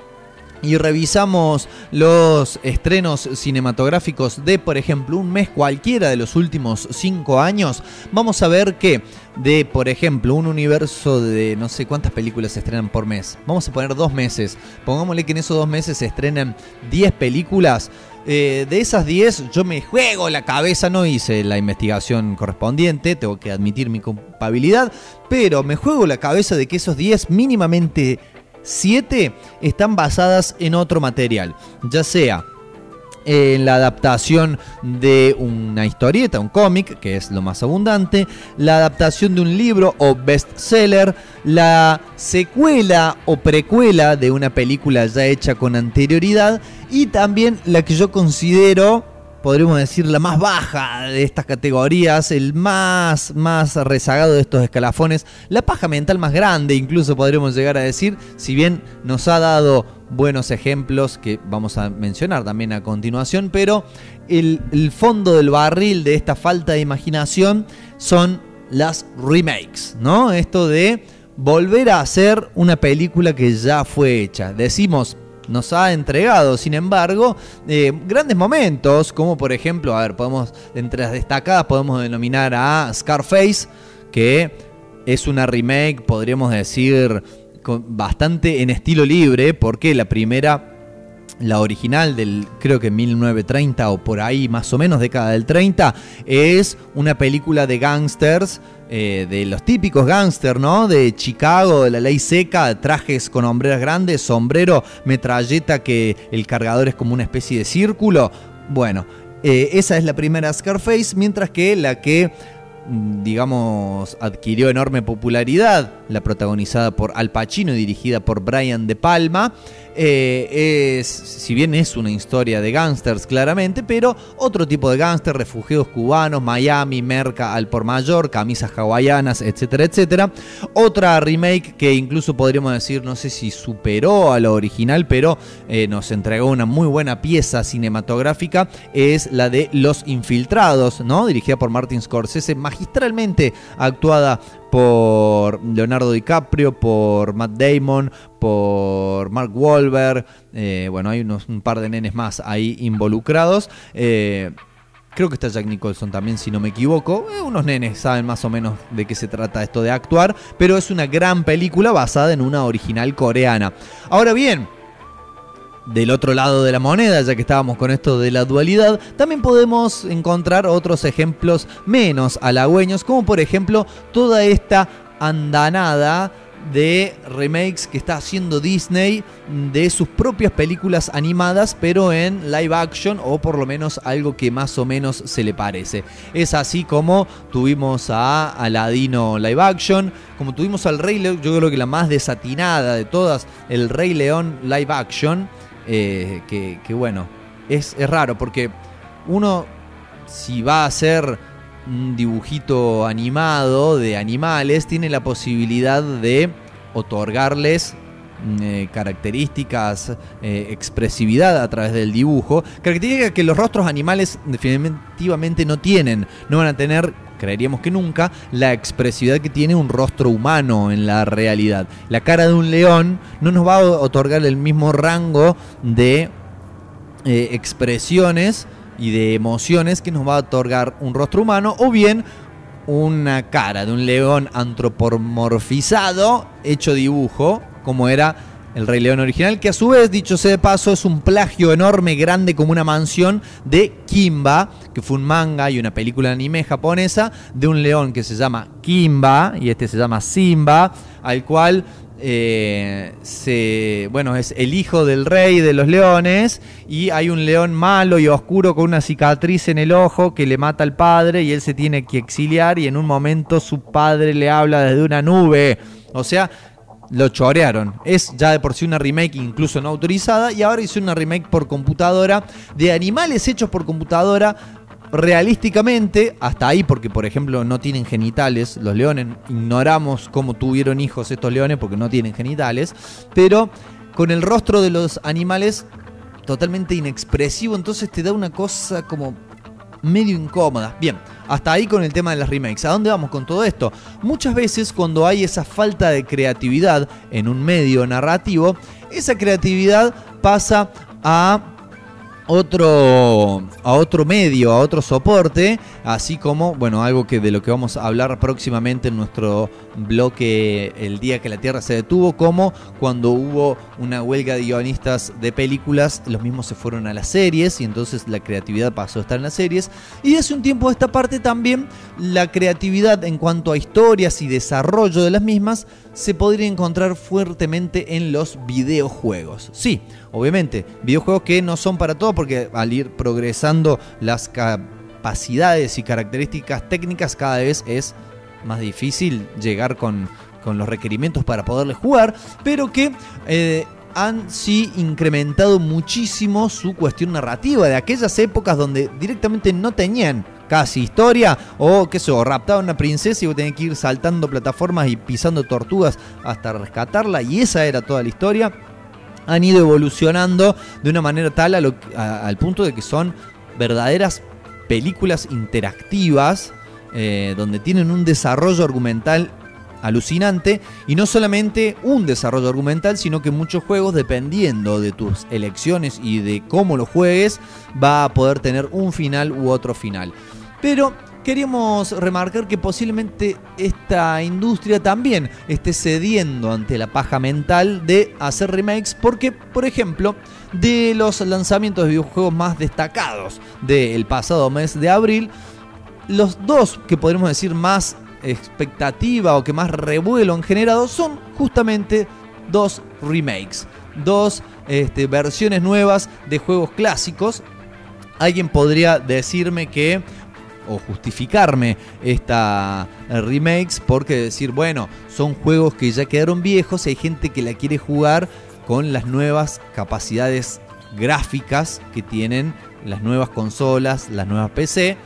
y revisamos los estrenos cinematográficos de, por ejemplo, un mes cualquiera de los últimos cinco años, vamos a ver que de, por ejemplo, un universo de no sé cuántas películas se estrenan por mes. Vamos a poner dos meses. Pongámosle que en esos dos meses se estrenan 10 películas. Eh, de esas 10 yo me juego la cabeza, no hice la investigación correspondiente, tengo que admitir mi culpabilidad, pero me juego la cabeza de que esos 10 mínimamente 7 están basadas en otro material, ya sea en la adaptación de una historieta, un cómic, que es lo más abundante, la adaptación de un libro o bestseller, la secuela o precuela de una película ya hecha con anterioridad y también la que yo considero podríamos decir, la más baja de estas categorías, el más, más rezagado de estos escalafones, la paja mental más grande, incluso podríamos llegar a decir, si bien nos ha dado buenos ejemplos que vamos a mencionar también a continuación, pero el, el fondo del barril de esta falta de imaginación son las remakes, ¿no? Esto de volver a hacer una película que ya fue hecha. Decimos, nos ha entregado, sin embargo, eh, grandes momentos, como por ejemplo, a ver, podemos, entre las destacadas podemos denominar a Scarface, que es una remake, podríamos decir, bastante en estilo libre, porque la primera la original del creo que 1930 o por ahí más o menos década del 30 es una película de gangsters eh, de los típicos gángsters, ¿no? De Chicago, de la ley seca, trajes con hombreras grandes, sombrero, metralleta que el cargador es como una especie de círculo. Bueno, eh, esa es la primera Scarface, mientras que la que mm, digamos, adquirió enorme popularidad, la protagonizada por Al Pacino y dirigida por Brian De Palma, eh, es, si bien es una historia de gángsters claramente, pero otro tipo de gángsters, refugiados cubanos, Miami, Merca al por mayor, camisas hawaianas, etcétera, etcétera. Otra remake que incluso podríamos decir, no sé si superó a la original, pero eh, nos entregó una muy buena pieza cinematográfica, es la de Los Infiltrados, ¿no? Dirigida por Martin Scorsese, magistralmente actuada por Leonardo DiCaprio, por Matt Damon, por Mark Wahlberg. Eh, bueno, hay unos, un par de nenes más ahí involucrados. Eh, creo que está Jack Nicholson también, si no me equivoco. Eh, unos nenes saben más o menos de qué se trata esto de actuar, pero es una gran película basada en una original coreana. Ahora bien, del otro lado de la moneda, ya que estábamos con esto de la dualidad, también podemos encontrar otros ejemplos menos halagüeños, como por ejemplo toda esta andanada de remakes que está haciendo Disney de sus propias películas animadas, pero en live action o por lo menos algo que más o menos se le parece. Es así como tuvimos a Aladino live action, como tuvimos al Rey León, yo creo que la más desatinada de todas, el Rey León live action eh, que, bueno, es, es, raro porque uno si va a hacer un dibujito animado de animales, tiene la posibilidad de otorgarles eh, características, eh, expresividad a través del dibujo, características que los rostros animales definitivamente no tienen, no van a tener creeríamos que nunca, la expresividad que tiene un rostro humano en la realidad. La cara de un león no nos va a otorgar el mismo rango de eh, expresiones y de emociones que nos va a otorgar un rostro humano o bien una cara de un león antropomorfizado hecho dibujo como era el Rey León original, que a su vez, dicho sea de paso, es un plagio enorme, grande como una mansión de Kimba, que fue un manga y una película anime japonesa de un león que se llama Kimba y este se llama Simba, al cual eh, se, bueno, es el hijo del rey de los leones y hay un león malo y oscuro con una cicatriz en el ojo que le mata al padre y él se tiene que exiliar y en un momento su padre le habla desde una nube. O sea, lo chorearon. Es ya de por sí una remake incluso no autorizada y ahora hizo una remake por computadora de animales hechos por computadora realísticamente, hasta ahí porque por ejemplo no tienen genitales, los leones, ignoramos cómo tuvieron hijos estos leones porque no tienen genitales, pero con el rostro de los animales totalmente inexpresivo, entonces te da una cosa como medio incómoda. Bien, hasta ahí con el tema de las remakes. ¿A dónde vamos con todo esto? Muchas veces cuando hay esa falta de creatividad en un medio narrativo, esa creatividad pasa a otro a otro medio, a otro soporte, así como, bueno, algo que de lo que vamos a hablar próximamente en nuestro bloque El día que la Tierra se detuvo, como cuando hubo una huelga de guionistas de películas, los mismos se fueron a las series y entonces la creatividad pasó a estar en las series. Y hace un tiempo de esta parte también la creatividad en cuanto a historias y desarrollo de las mismas se podría encontrar fuertemente en los videojuegos. Sí, obviamente, videojuegos que no son para todo porque al ir progresando las capacidades y características técnicas cada vez es más difícil llegar con, con los requerimientos para poderles jugar, pero que eh, han sí incrementado muchísimo su cuestión narrativa de aquellas épocas donde directamente no tenían casi historia o qué sé a una princesa y vos que ir saltando plataformas y pisando tortugas hasta rescatarla y esa era toda la historia han ido evolucionando de una manera tal a lo- a- al punto de que son verdaderas películas interactivas eh, donde tienen un desarrollo argumental alucinante y no solamente un desarrollo argumental, sino que muchos juegos, dependiendo de tus elecciones y de cómo lo juegues, va a poder tener un final u otro final. Pero queríamos remarcar que posiblemente esta industria también esté cediendo ante la paja mental de hacer remakes porque, por ejemplo, de los lanzamientos de videojuegos más destacados del pasado mes de abril, los dos que podríamos decir más expectativa o que más revuelo han generado son justamente dos remakes, dos este, versiones nuevas de juegos clásicos. Alguien podría decirme que o justificarme esta remakes porque decir, bueno, son juegos que ya quedaron viejos y hay gente que la quiere jugar con las nuevas capacidades gráficas que tienen las nuevas consolas, las nuevas PC.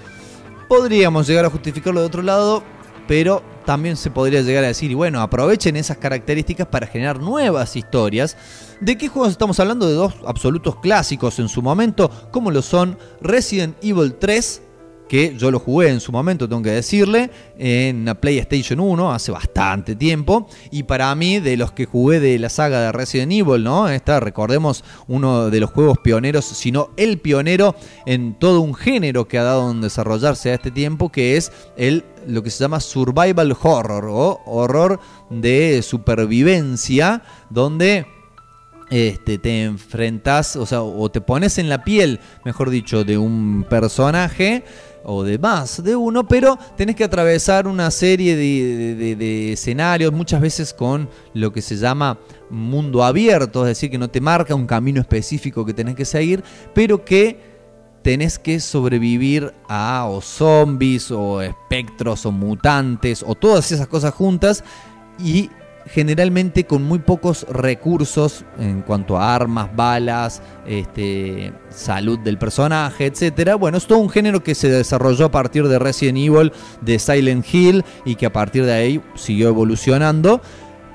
Podríamos llegar a justificarlo de otro lado, pero también se podría llegar a decir, y bueno, aprovechen esas características para generar nuevas historias. ¿De qué juegos estamos hablando? De dos absolutos clásicos en su momento, como lo son Resident Evil 3, que yo lo jugué en su momento, tengo que decirle, en la PlayStation 1 hace bastante tiempo. Y para mí, de los que jugué de la saga de Resident Evil, ¿no? Esta, recordemos, uno de los juegos pioneros, si no el pionero en todo un género que ha dado en desarrollarse a este tiempo, que es el lo que se llama survival horror o horror de supervivencia, donde este, te enfrentas, o sea, o te pones en la piel, mejor dicho, de un personaje o de más de uno, pero tenés que atravesar una serie de, de- escenarios, muchas veces con lo que se llama mundo abierto, es decir, que no te marca un camino específico que tenés que seguir, pero que tenés que sobrevivir a o zombies o espectros o mutantes o todas esas cosas juntas y generalmente con muy pocos recursos en cuanto a armas, balas, este, salud del personaje, etcétera. Bueno, es todo un género que se desarrolló a partir de Resident Evil, de Silent Hill y que a partir de ahí siguió evolucionando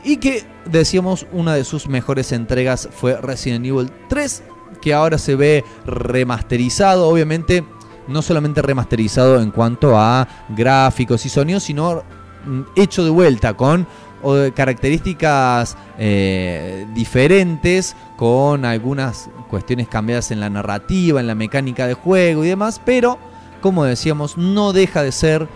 y que decíamos una de sus mejores entregas fue Resident Evil 3 que ahora se ve remasterizado, obviamente no solamente remasterizado en cuanto a gráficos y sonidos, sino mm, hecho de vuelta con características eh, diferentes, con algunas cuestiones cambiadas en la narrativa, en la mecánica de juego y demás, pero como decíamos, no deja de ser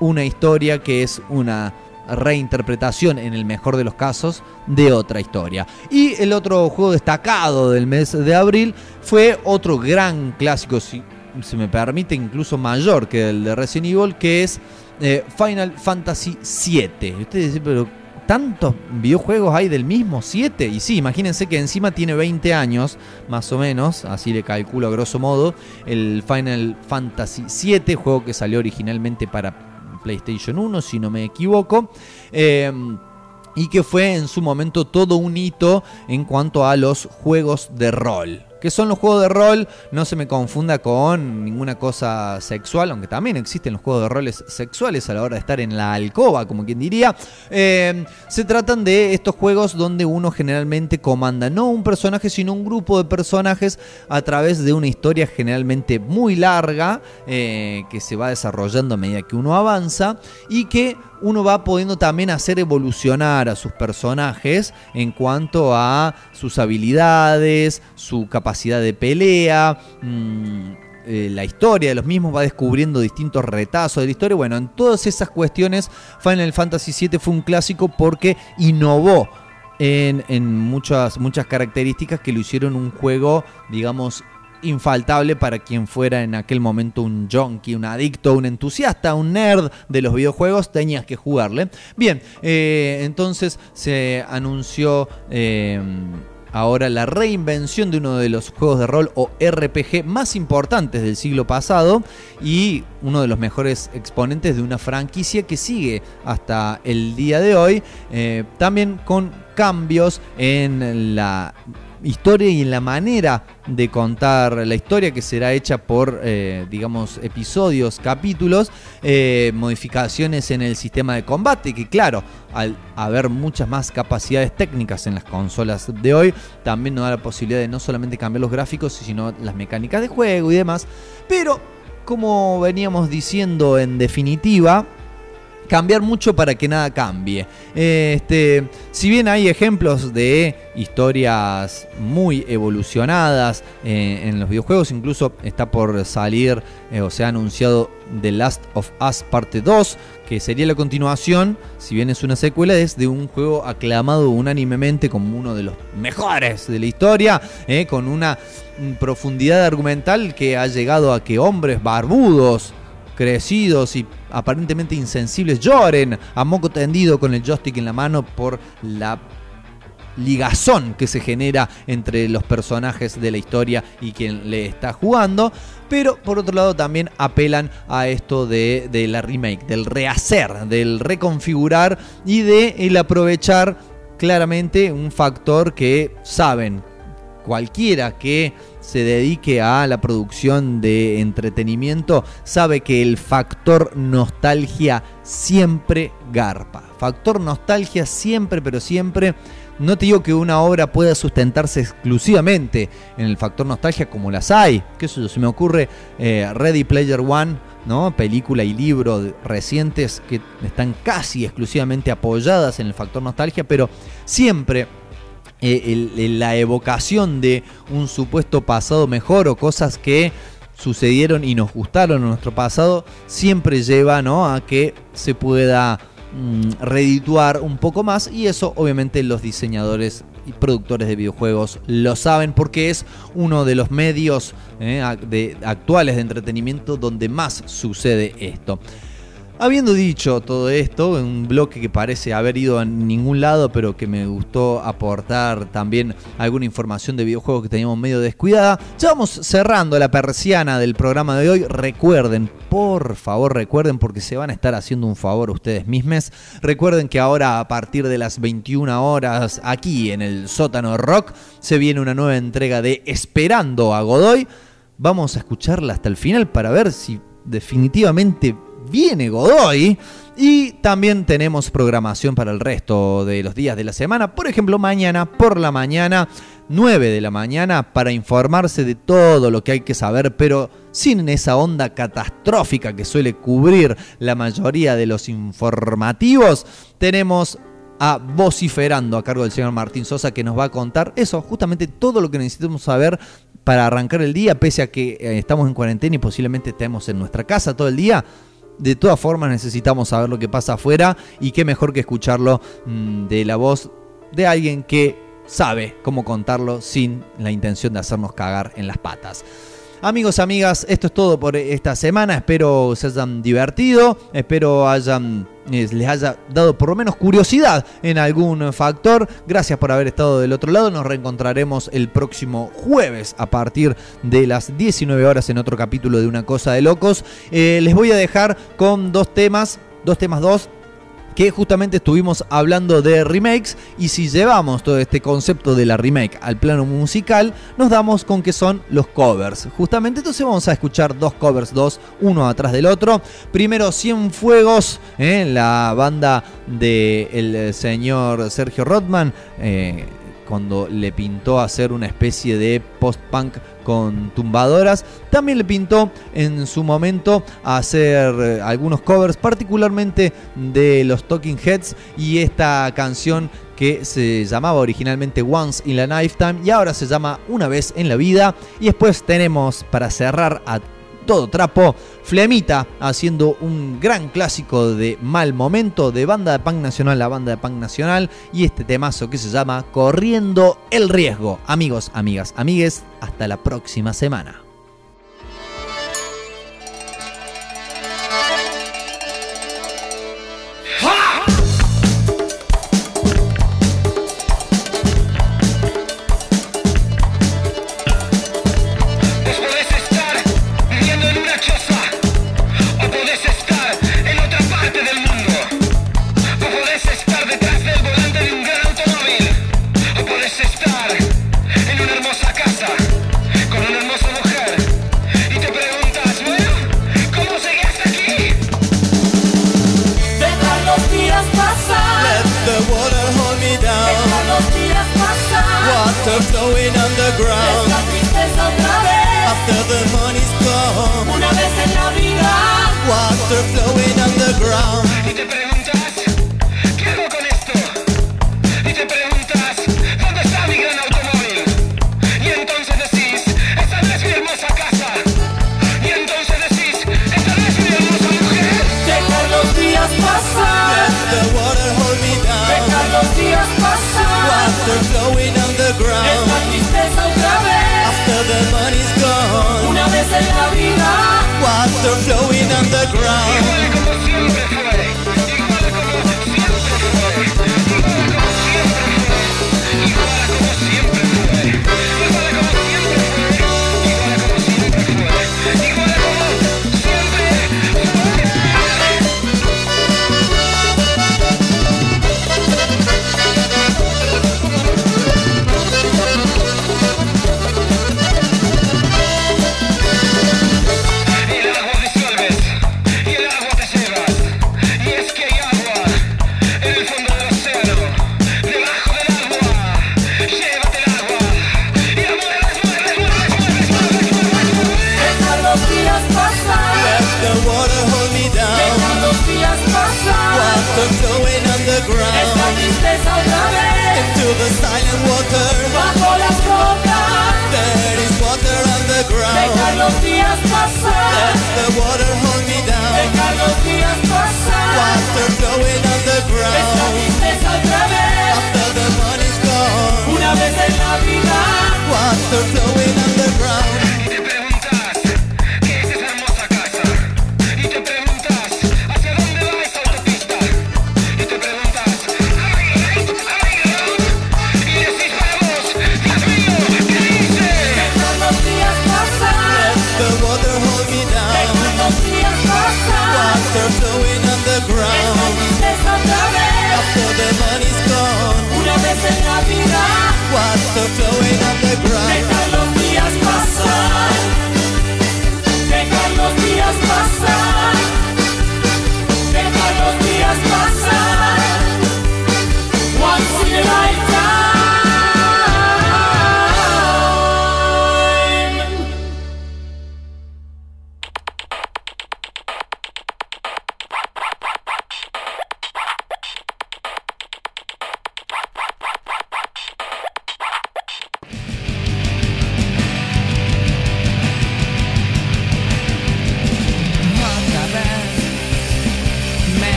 una historia que es una reinterpretación, en el mejor de los casos, de otra historia. Y el otro juego destacado del mes de abril fue otro gran clásico, si se me permite, incluso mayor que el de Resident Evil, que es eh, Final Fantasy VII. Ustedes dicen, pero ¿tantos videojuegos hay del mismo 7? Y sí, imagínense que encima tiene 20 años, más o menos, así le calculo a grosso modo, el Final Fantasy VII, juego que salió originalmente para PlayStation 1, si no me equivoco. Eh, y que fue en su momento todo un hito en cuanto a los juegos de rol. Que son los juegos de rol, no se me confunda con ninguna cosa sexual, aunque también existen los juegos de roles sexuales a la hora de estar en la alcoba, como quien diría. Eh, se tratan de estos juegos donde uno generalmente comanda no un personaje, sino un grupo de personajes a través de una historia generalmente muy larga, eh, que se va desarrollando a medida que uno avanza y que uno va pudiendo también hacer evolucionar a sus personajes en cuanto a sus habilidades, su capacidad de pelea. mm, eh, la historia de los mismos va descubriendo distintos retazos de la historia. Bueno, en todas esas cuestiones, Final Fantasy VII fue un clásico porque innovó en, en muchas, muchas características que lo hicieron un juego, digamos, infaltable para quien fuera en aquel momento un junkie, un adicto, un entusiasta, un nerd de los videojuegos, tenías que jugarle. Bien, eh, entonces se anunció... eh, ahora la reinvención de uno de los juegos de rol o RPG más importantes del siglo pasado y uno de los mejores exponentes de una franquicia que sigue hasta el día de hoy, eh, también con cambios en la historia y en la manera de contar la historia que será hecha por, eh, digamos, episodios, capítulos, eh, modificaciones en el sistema de combate, que claro, al haber muchas más capacidades técnicas en las consolas de hoy, también nos da la posibilidad de no solamente cambiar los gráficos, sino las mecánicas de juego y demás. Pero, como veníamos diciendo en definitiva, cambiar mucho para que nada cambie. Este, si bien hay ejemplos de historias muy evolucionadas eh, en los videojuegos, incluso está por salir eh, o se ha anunciado The Last of Us parte 2, que sería la continuación, si bien es una secuela, es de un juego aclamado unánimemente como uno de los mejores de la historia, eh, con una mm, profundidad argumental que ha llegado a que hombres barbudos, crecidos y aparentemente insensibles lloren a moco tendido con el joystick en la mano por la ligazón que se genera entre los personajes de la historia y quien le está jugando. Pero por otro lado también apelan a esto de, de la remake, del rehacer, del reconfigurar y de el aprovechar claramente un factor que saben cualquiera que se dedique a la producción de entretenimiento sabe que el factor nostalgia siempre garpa. Factor nostalgia siempre, pero siempre. No te digo que una obra pueda sustentarse exclusivamente en el factor nostalgia como las hay. Que eso se me ocurre eh, Ready Player One, ¿no? Película y libro recientes que están casi exclusivamente apoyadas en el factor nostalgia, pero siempre eh, la evocación de un supuesto pasado mejor o cosas que sucedieron y nos gustaron en nuestro pasado siempre lleva ¿no? a que se pueda mm, redituar un poco más y eso obviamente los diseñadores y productores de videojuegos lo saben porque es uno de los medios eh, de- actuales de entretenimiento donde más sucede esto. Habiendo dicho todo esto, un bloque que parece haber ido a ningún lado, pero que me gustó aportar también alguna información de videojuegos que teníamos medio descuidada, ya vamos cerrando la persiana del programa de hoy. Recuerden, por favor, recuerden, porque se van a estar haciendo un favor ustedes mismos. Recuerden que ahora, a partir de las 21 horas, aquí en el sótano rock, se viene una nueva entrega de Esperando a Godoy. Vamos a escucharla hasta el final para ver si definitivamente viene Godoy. Y también tenemos programación para el resto de los días de la semana. Por ejemplo, mañana por la mañana, 9 de la mañana, para informarse de todo lo que hay que saber, pero sin esa onda catastrófica que suele cubrir la mayoría de los informativos. Tenemos a Vociferando a cargo del señor Martín Sosa que nos va a contar eso, justamente todo lo que necesitamos saber para arrancar el día, pese a que eh, estamos en cuarentena y posiblemente estemos en nuestra casa todo el día. De todas formas necesitamos saber lo que pasa afuera y qué mejor que escucharlo mm, de la voz de alguien que sabe cómo contarlo sin la intención de hacernos cagar en las patas. Amigos, amigas, esto es todo por esta semana. Espero se hayan divertido. Espero hayan, les haya dado por lo menos curiosidad en algún factor. Gracias por haber estado del otro lado. Nos reencontraremos el próximo jueves a partir de las 19 horas en otro capítulo de Una Cosa de Locos. Eh, les voy a dejar con dos temas. Dos temas, dos que justamente estuvimos hablando de remakes y si llevamos todo este concepto de la remake al plano musical, nos damos con que son los covers. Justamente entonces vamos a escuchar dos covers, dos, uno atrás del otro. Primero Cienfuegos, eh, la banda del señor Sergio Rodman. eh, cuando le pintó hacer una especie de post-punk con tumbadoras. También le pintó en su momento hacer eh, algunos covers, particularmente de los Talking Heads y esta canción que se llamaba originalmente Once in a Lifetime y ahora se llama Una vez en la vida. Y después tenemos para cerrar a todo trapo, Flemita haciendo un gran clásico de mal momento de banda de punk nacional, la banda de punk nacional y este temazo que se llama Corriendo el riesgo. Amigos, amigas, amigues, hasta la próxima semana. what's the flow